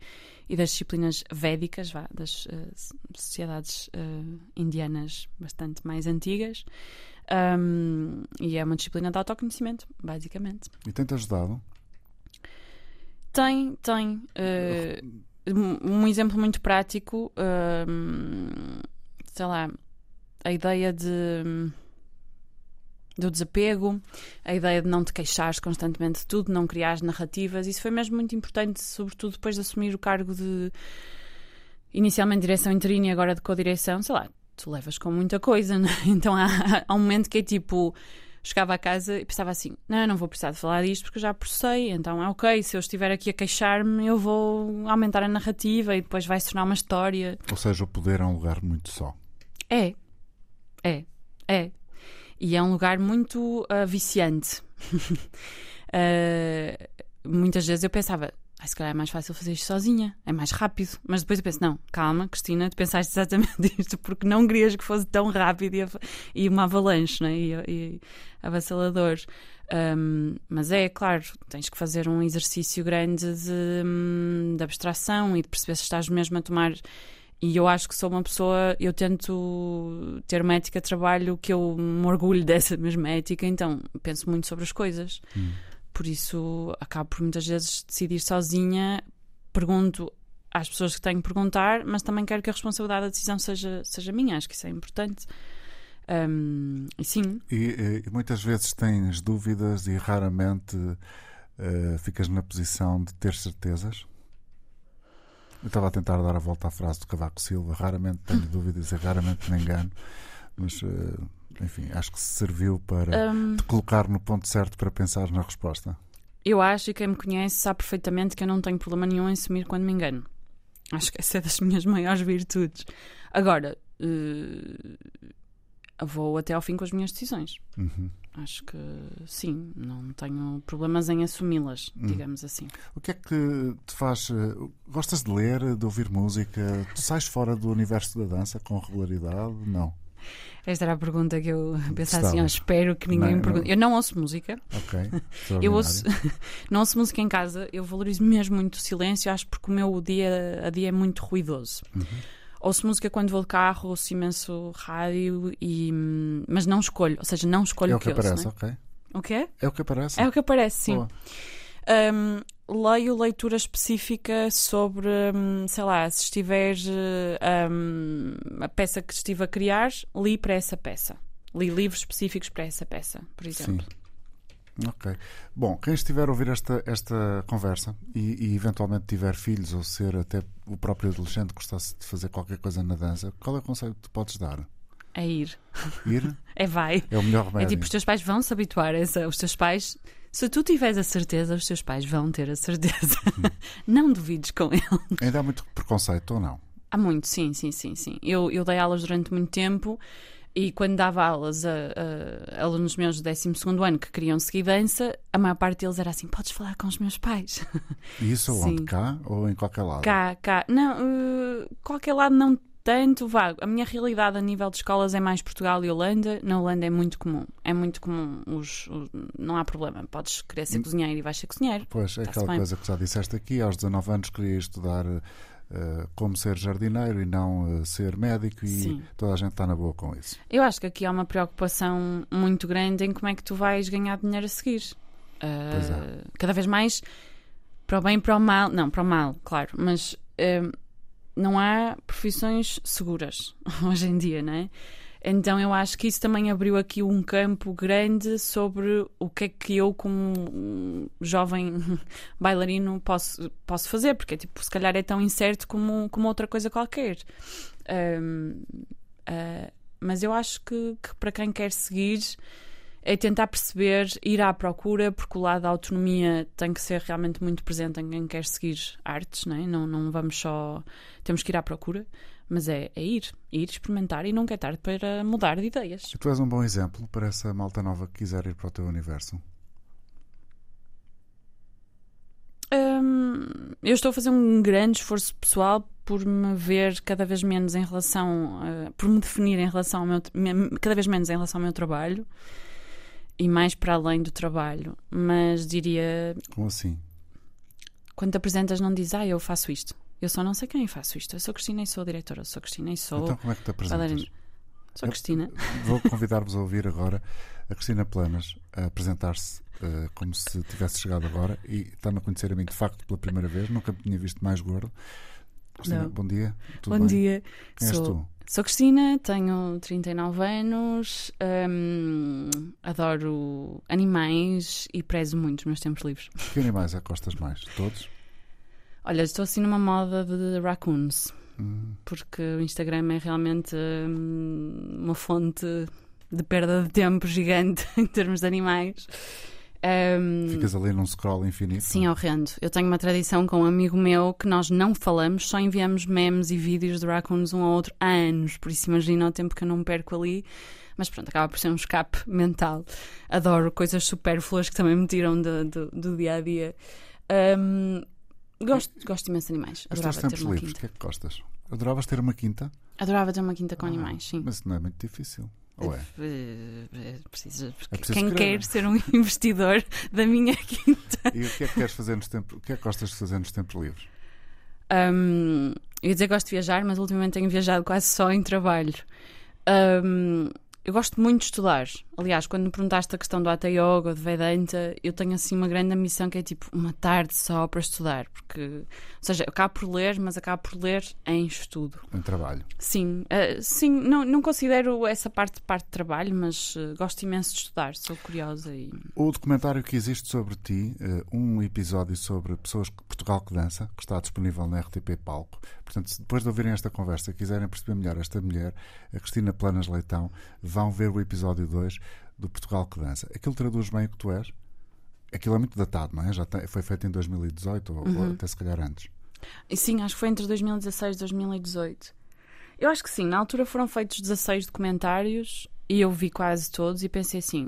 e das disciplinas védicas, vá, das eh, sociedades eh, indianas bastante mais antigas. Um, e é uma disciplina de autoconhecimento, basicamente. E tem-te ajudado? Tem, tem. eh, um exemplo muito prático, hum, sei lá, a ideia de do desapego, a ideia de não te queixares constantemente de tudo, não criares narrativas, isso foi mesmo muito importante, sobretudo depois de assumir o cargo de inicialmente direção interina e agora de co-direção, sei lá, tu levas com muita coisa, né? então há, há um momento que é tipo chegava a casa e pensava assim: não, eu não vou precisar de falar disto porque eu já processei, então é ok, se eu estiver aqui a queixar-me, eu vou aumentar a narrativa e depois vai se tornar uma história. Ou seja, o poder é um lugar muito só. É, é, é. E é um lugar muito ah, viciante. Uh, muitas vezes eu pensava, ah, se calhar é mais fácil fazer isto sozinha, é mais rápido. Mas depois eu penso, não, calma, Cristina, tu pensaste exatamente isto porque não querias que fosse tão rápido e, e uma avalanche, né? e, e avassalador. Um, mas é, claro, tens que fazer um exercício grande de, hum, de abstração e de perceber se estás mesmo a tomar e eu acho que sou uma pessoa, eu tento ter uma ética de trabalho que eu me orgulho dessa mesma ética, então penso muito sobre as coisas. Hum. Por isso acabo por muitas vezes decidir sozinha, pergunto às pessoas que tenho que perguntar, mas também quero que a responsabilidade da decisão seja, seja minha, acho que isso é importante. Um, sim. E, e, muitas vezes tens dúvidas e raramente uh, ficas na posição de ter certezas? Eu estava a tentar dar a volta à frase do Cavaco Silva. Raramente tenho dúvidas e raramente me engano, mas uh, enfim, acho que serviu para um... te colocar no ponto certo para pensar na resposta. Eu acho, e quem me conhece sabe perfeitamente que eu não tenho problema nenhum em assumir quando me engano. Acho que essa é das minhas maiores virtudes. Agora, uh, vou até ao fim com as minhas decisões. Uhum. Acho que sim, não tenho problemas em assumi-las, uhum. digamos assim. O que é que te faz. Eh, gostas de ler, de ouvir música? Tu sais fora do universo da dança com regularidade? Não. Esta era a pergunta que eu pensava assim, eu espero que ninguém não, me pergunte. Não. Eu não ouço música. Ok. eu ouço, não ouço música em casa, eu valorizo mesmo muito o silêncio, acho porque o meu dia a dia é muito ruidoso. Uhum. Ouço música quando vou de carro, ouço imenso rádio, e, mas não escolho, ou seja, não escolho é o que, que aparece, ouço, ok. O quê? É o que aparece. É o que aparece, sim. Um, leio leitura específica sobre, um, sei lá, se estiver um, a peça que estive a criar, li para essa peça. Li livros específicos para essa peça, por exemplo. Sim. Ok. Bom, quem estiver a ouvir esta, esta conversa e, e, eventualmente tiver filhos ou ser até o próprio adolescente gostasse de fazer qualquer coisa na dança, qual é o conselho que tu podes dar? É ir. Ir? É vai. É o melhor remédio. É tipo, os teus pais vão se habituar essa, os teus pais. Se tu tiveres a certeza, os teus pais vão ter a certeza. Hum. não duvides com eles. Ainda há muito preconceito ou não? Há muito, sim, sim, sim, sim. Eu, eu dei aulas durante muito tempo e quando dava aulas a, a, a alunos meus do 12 ano que queriam seguir dança, a maior parte deles era assim: podes falar com os meus pais. Isso onde? Cá ou em qualquer lado? Cá, cá. Não, uh, qualquer lado não tanto vago. A minha realidade a nível de escolas é mais Portugal e Holanda. Na Holanda é muito comum. É muito comum. Os, os não há problema. Podes querer ser hum. cozinheiro e vais ser cozinheiro. Pois, é aquela bem. coisa que já disseste aqui. Aos 19 anos queria estudar Uh, como ser jardineiro e não uh, ser médico, e Sim. toda a gente está na boa com isso. Eu acho que aqui há uma preocupação muito grande em como é que tu vais ganhar dinheiro a seguir. Uh, é. Cada vez mais para o bem e para o mal. Não, para o mal, claro, mas não há profissões seguras hoje em dia, não é? Então eu acho que isso também abriu aqui um campo grande sobre o que é que eu, como jovem bailarino, posso, posso fazer, porque tipo, se calhar é tão incerto como, como outra coisa qualquer. Um, uh, ah, mas eu acho que, que para quem quer seguir é tentar perceber, ir à procura, porque o lado da autonomia tem que ser realmente muito presente em quem quer seguir artes, não, é? não, não vamos só. Temos que ir à procura. Mas é, é ir, ir experimentar e nunca é tarde para mudar de ideias. Tu és um bom exemplo para essa malta nova que quiser ir para o teu universo? Hum, eu estou a fazer um grande esforço pessoal por me ver cada vez menos em relação, uh, por me definir em relação ao meu, cada vez menos em relação ao meu trabalho e mais para além do trabalho. Mas diria. Como assim? Quando te apresentas, não dizes, ah, eu faço isto. Eu só não sei quem faço isto. Eu sou Cristina e sou diretora. Eu sou Cristina e sou. Então como é que te apresentas? Sou Cristina. Vou convidar-vos a ouvir agora a Cristina Planas a apresentar-se uh, como se tivesse chegado agora e está-me a conhecer a mim de facto pela primeira vez. Nunca me tinha visto mais gordo. Cristina, não. bom dia. Tudo bom bem? dia. Quem sou, és tu? Sou Cristina, tenho 39 anos, um, adoro animais e prezo muito os meus tempos livres. Que animais é que gostas mais? Todos? Olha, estou assim numa moda de raccoons. Hum. Porque o Instagram é realmente hum, uma fonte de perda de tempo gigante em termos de animais. Um, Ficas ali num scroll infinito? Sim, horrendo. Eu tenho uma tradição com um amigo meu que nós não falamos, só enviamos memes e vídeos de raccoons um ao outro há anos. Por isso, imagina o tempo que eu não me perco ali. Mas pronto, acaba por ser um escape mental. Adoro coisas supérfluas que também me tiram do, do, do dia a dia. Um, gosto, gosto imenso de animais. Adorava ter uma livres, o quinta. que é que gostas? Adoravas ter uma quinta? Adorava ter uma quinta com Ah, animais, sim. Mas não é muito difícil. É? Eh, É preciso Quem quer ser um investidor da minha quinta. E o que é que queres fazer nos tempos? O que é que gostas de fazer nos tempos livres? Um, eu ia dizer que gosto de viajar, mas ultimamente tenho viajado quase só em trabalho. Um, eu gosto muito de estudar. Aliás, quando me perguntaste a questão do Hatha Yoga ou de Vedanta, eu tenho assim uma grande ambição que é tipo uma tarde só para estudar. Porque, ou seja, eu acabo por ler, mas acabo por ler em estudo. Em trabalho. Sim, eh, sim não, não considero essa parte parte de trabalho, mas eh, gosto imenso de estudar, sou curiosa e. O documentário que existe sobre ti, eh, um episódio sobre pessoas de Portugal que dança, que está disponível na RTP Palco. Portanto, se depois de ouvirem esta conversa quiserem perceber melhor esta mulher, a Cristina Planas Leitão, vão ver o episódio 2 do Portugal que dança. Aquilo traduz bem o que tu és? Aquilo é muito datado, não é? Já tem- foi feito em 2018 ou, ou até se calhar antes. Sim, acho que foi entre 2016 e 2018. Eu acho que sim, na altura foram feitos 16 documentários e eu vi quase todos e pensei assim: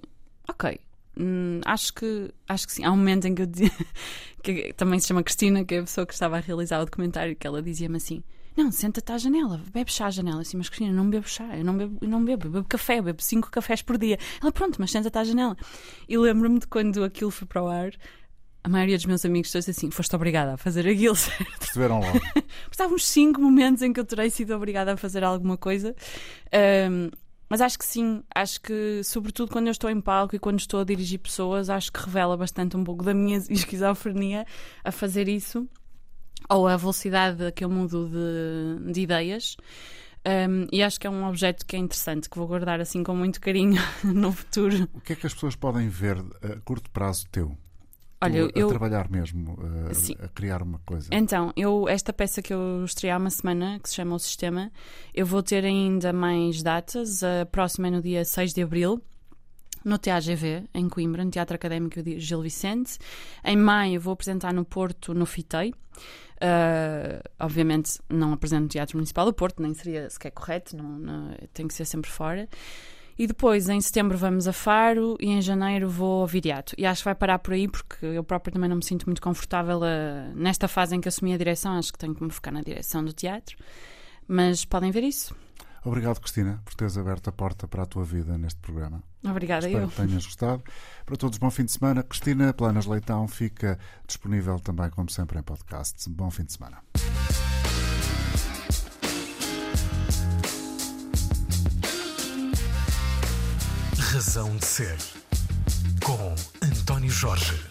ok, hum, acho, que, acho que sim. Há um momento em que eu dizia, que também se chama Cristina, que é a pessoa que estava a realizar o documentário, que ela dizia-me assim: não, senta-te à janela, bebe chá à janela. Assim, mas Cristina, não bebo chá, eu não bebo, eu não bebo, eu bebo café, eu bebo 5 cafés por dia. Ela, pronto, mas senta-te à janela. E lembro-me de quando aquilo foi para o ar. A maioria dos meus amigos disse assim: foste obrigada a fazer aquilo, Perceberam logo? Estavam uns 5 momentos em que eu terei sido obrigada a fazer alguma coisa. Ahm, mas acho que sim, acho que, sobretudo quando eu estou em palco e quando estou a dirigir pessoas, acho que revela bastante um pouco da minha esquizofrenia a fazer isso, ou a velocidade a que eu mudo de, de ideias. Ahm, e acho que é um objeto que é interessante, que vou guardar assim com muito carinho no futuro. O que é que as pessoas podem ver a curto prazo teu? Olha, Tu a eu, trabalhar mesmo, a, a criar uma coisa. Então, eu, esta peça que eu estrei há uma semana, que se chama O Sistema, eu vou ter ainda mais datas. A próxima é no dia 6 de abril, no TAGV, em Coimbra, no Teatro Académico de Gil Vicente. Em maio vou apresentar no Porto, no FITEI. Uh, obviamente não apresento no Teatro Municipal do Porto, nem seria sequer correto, não, não- tem que ser sempre fora. E depois, em setembro, vamos a Faro e em janeiro vou ao Viriato. E acho que vai parar por aí porque eu própria também não me sinto muito confortável a- nesta fase em que assumi a direção. Acho que tenho que me focar na direção do teatro. Mas podem ver isso. Obrigado, Cristina, por teres aberto a porta para a tua vida neste programa. Obrigada, Espero eu. que tenhas gostado. Para todos, bom fim de semana. Cristina Planas Leitão fica disponível também, como sempre, em podcasts. Bom fim de semana. Razão de Ser. Com António Jorge.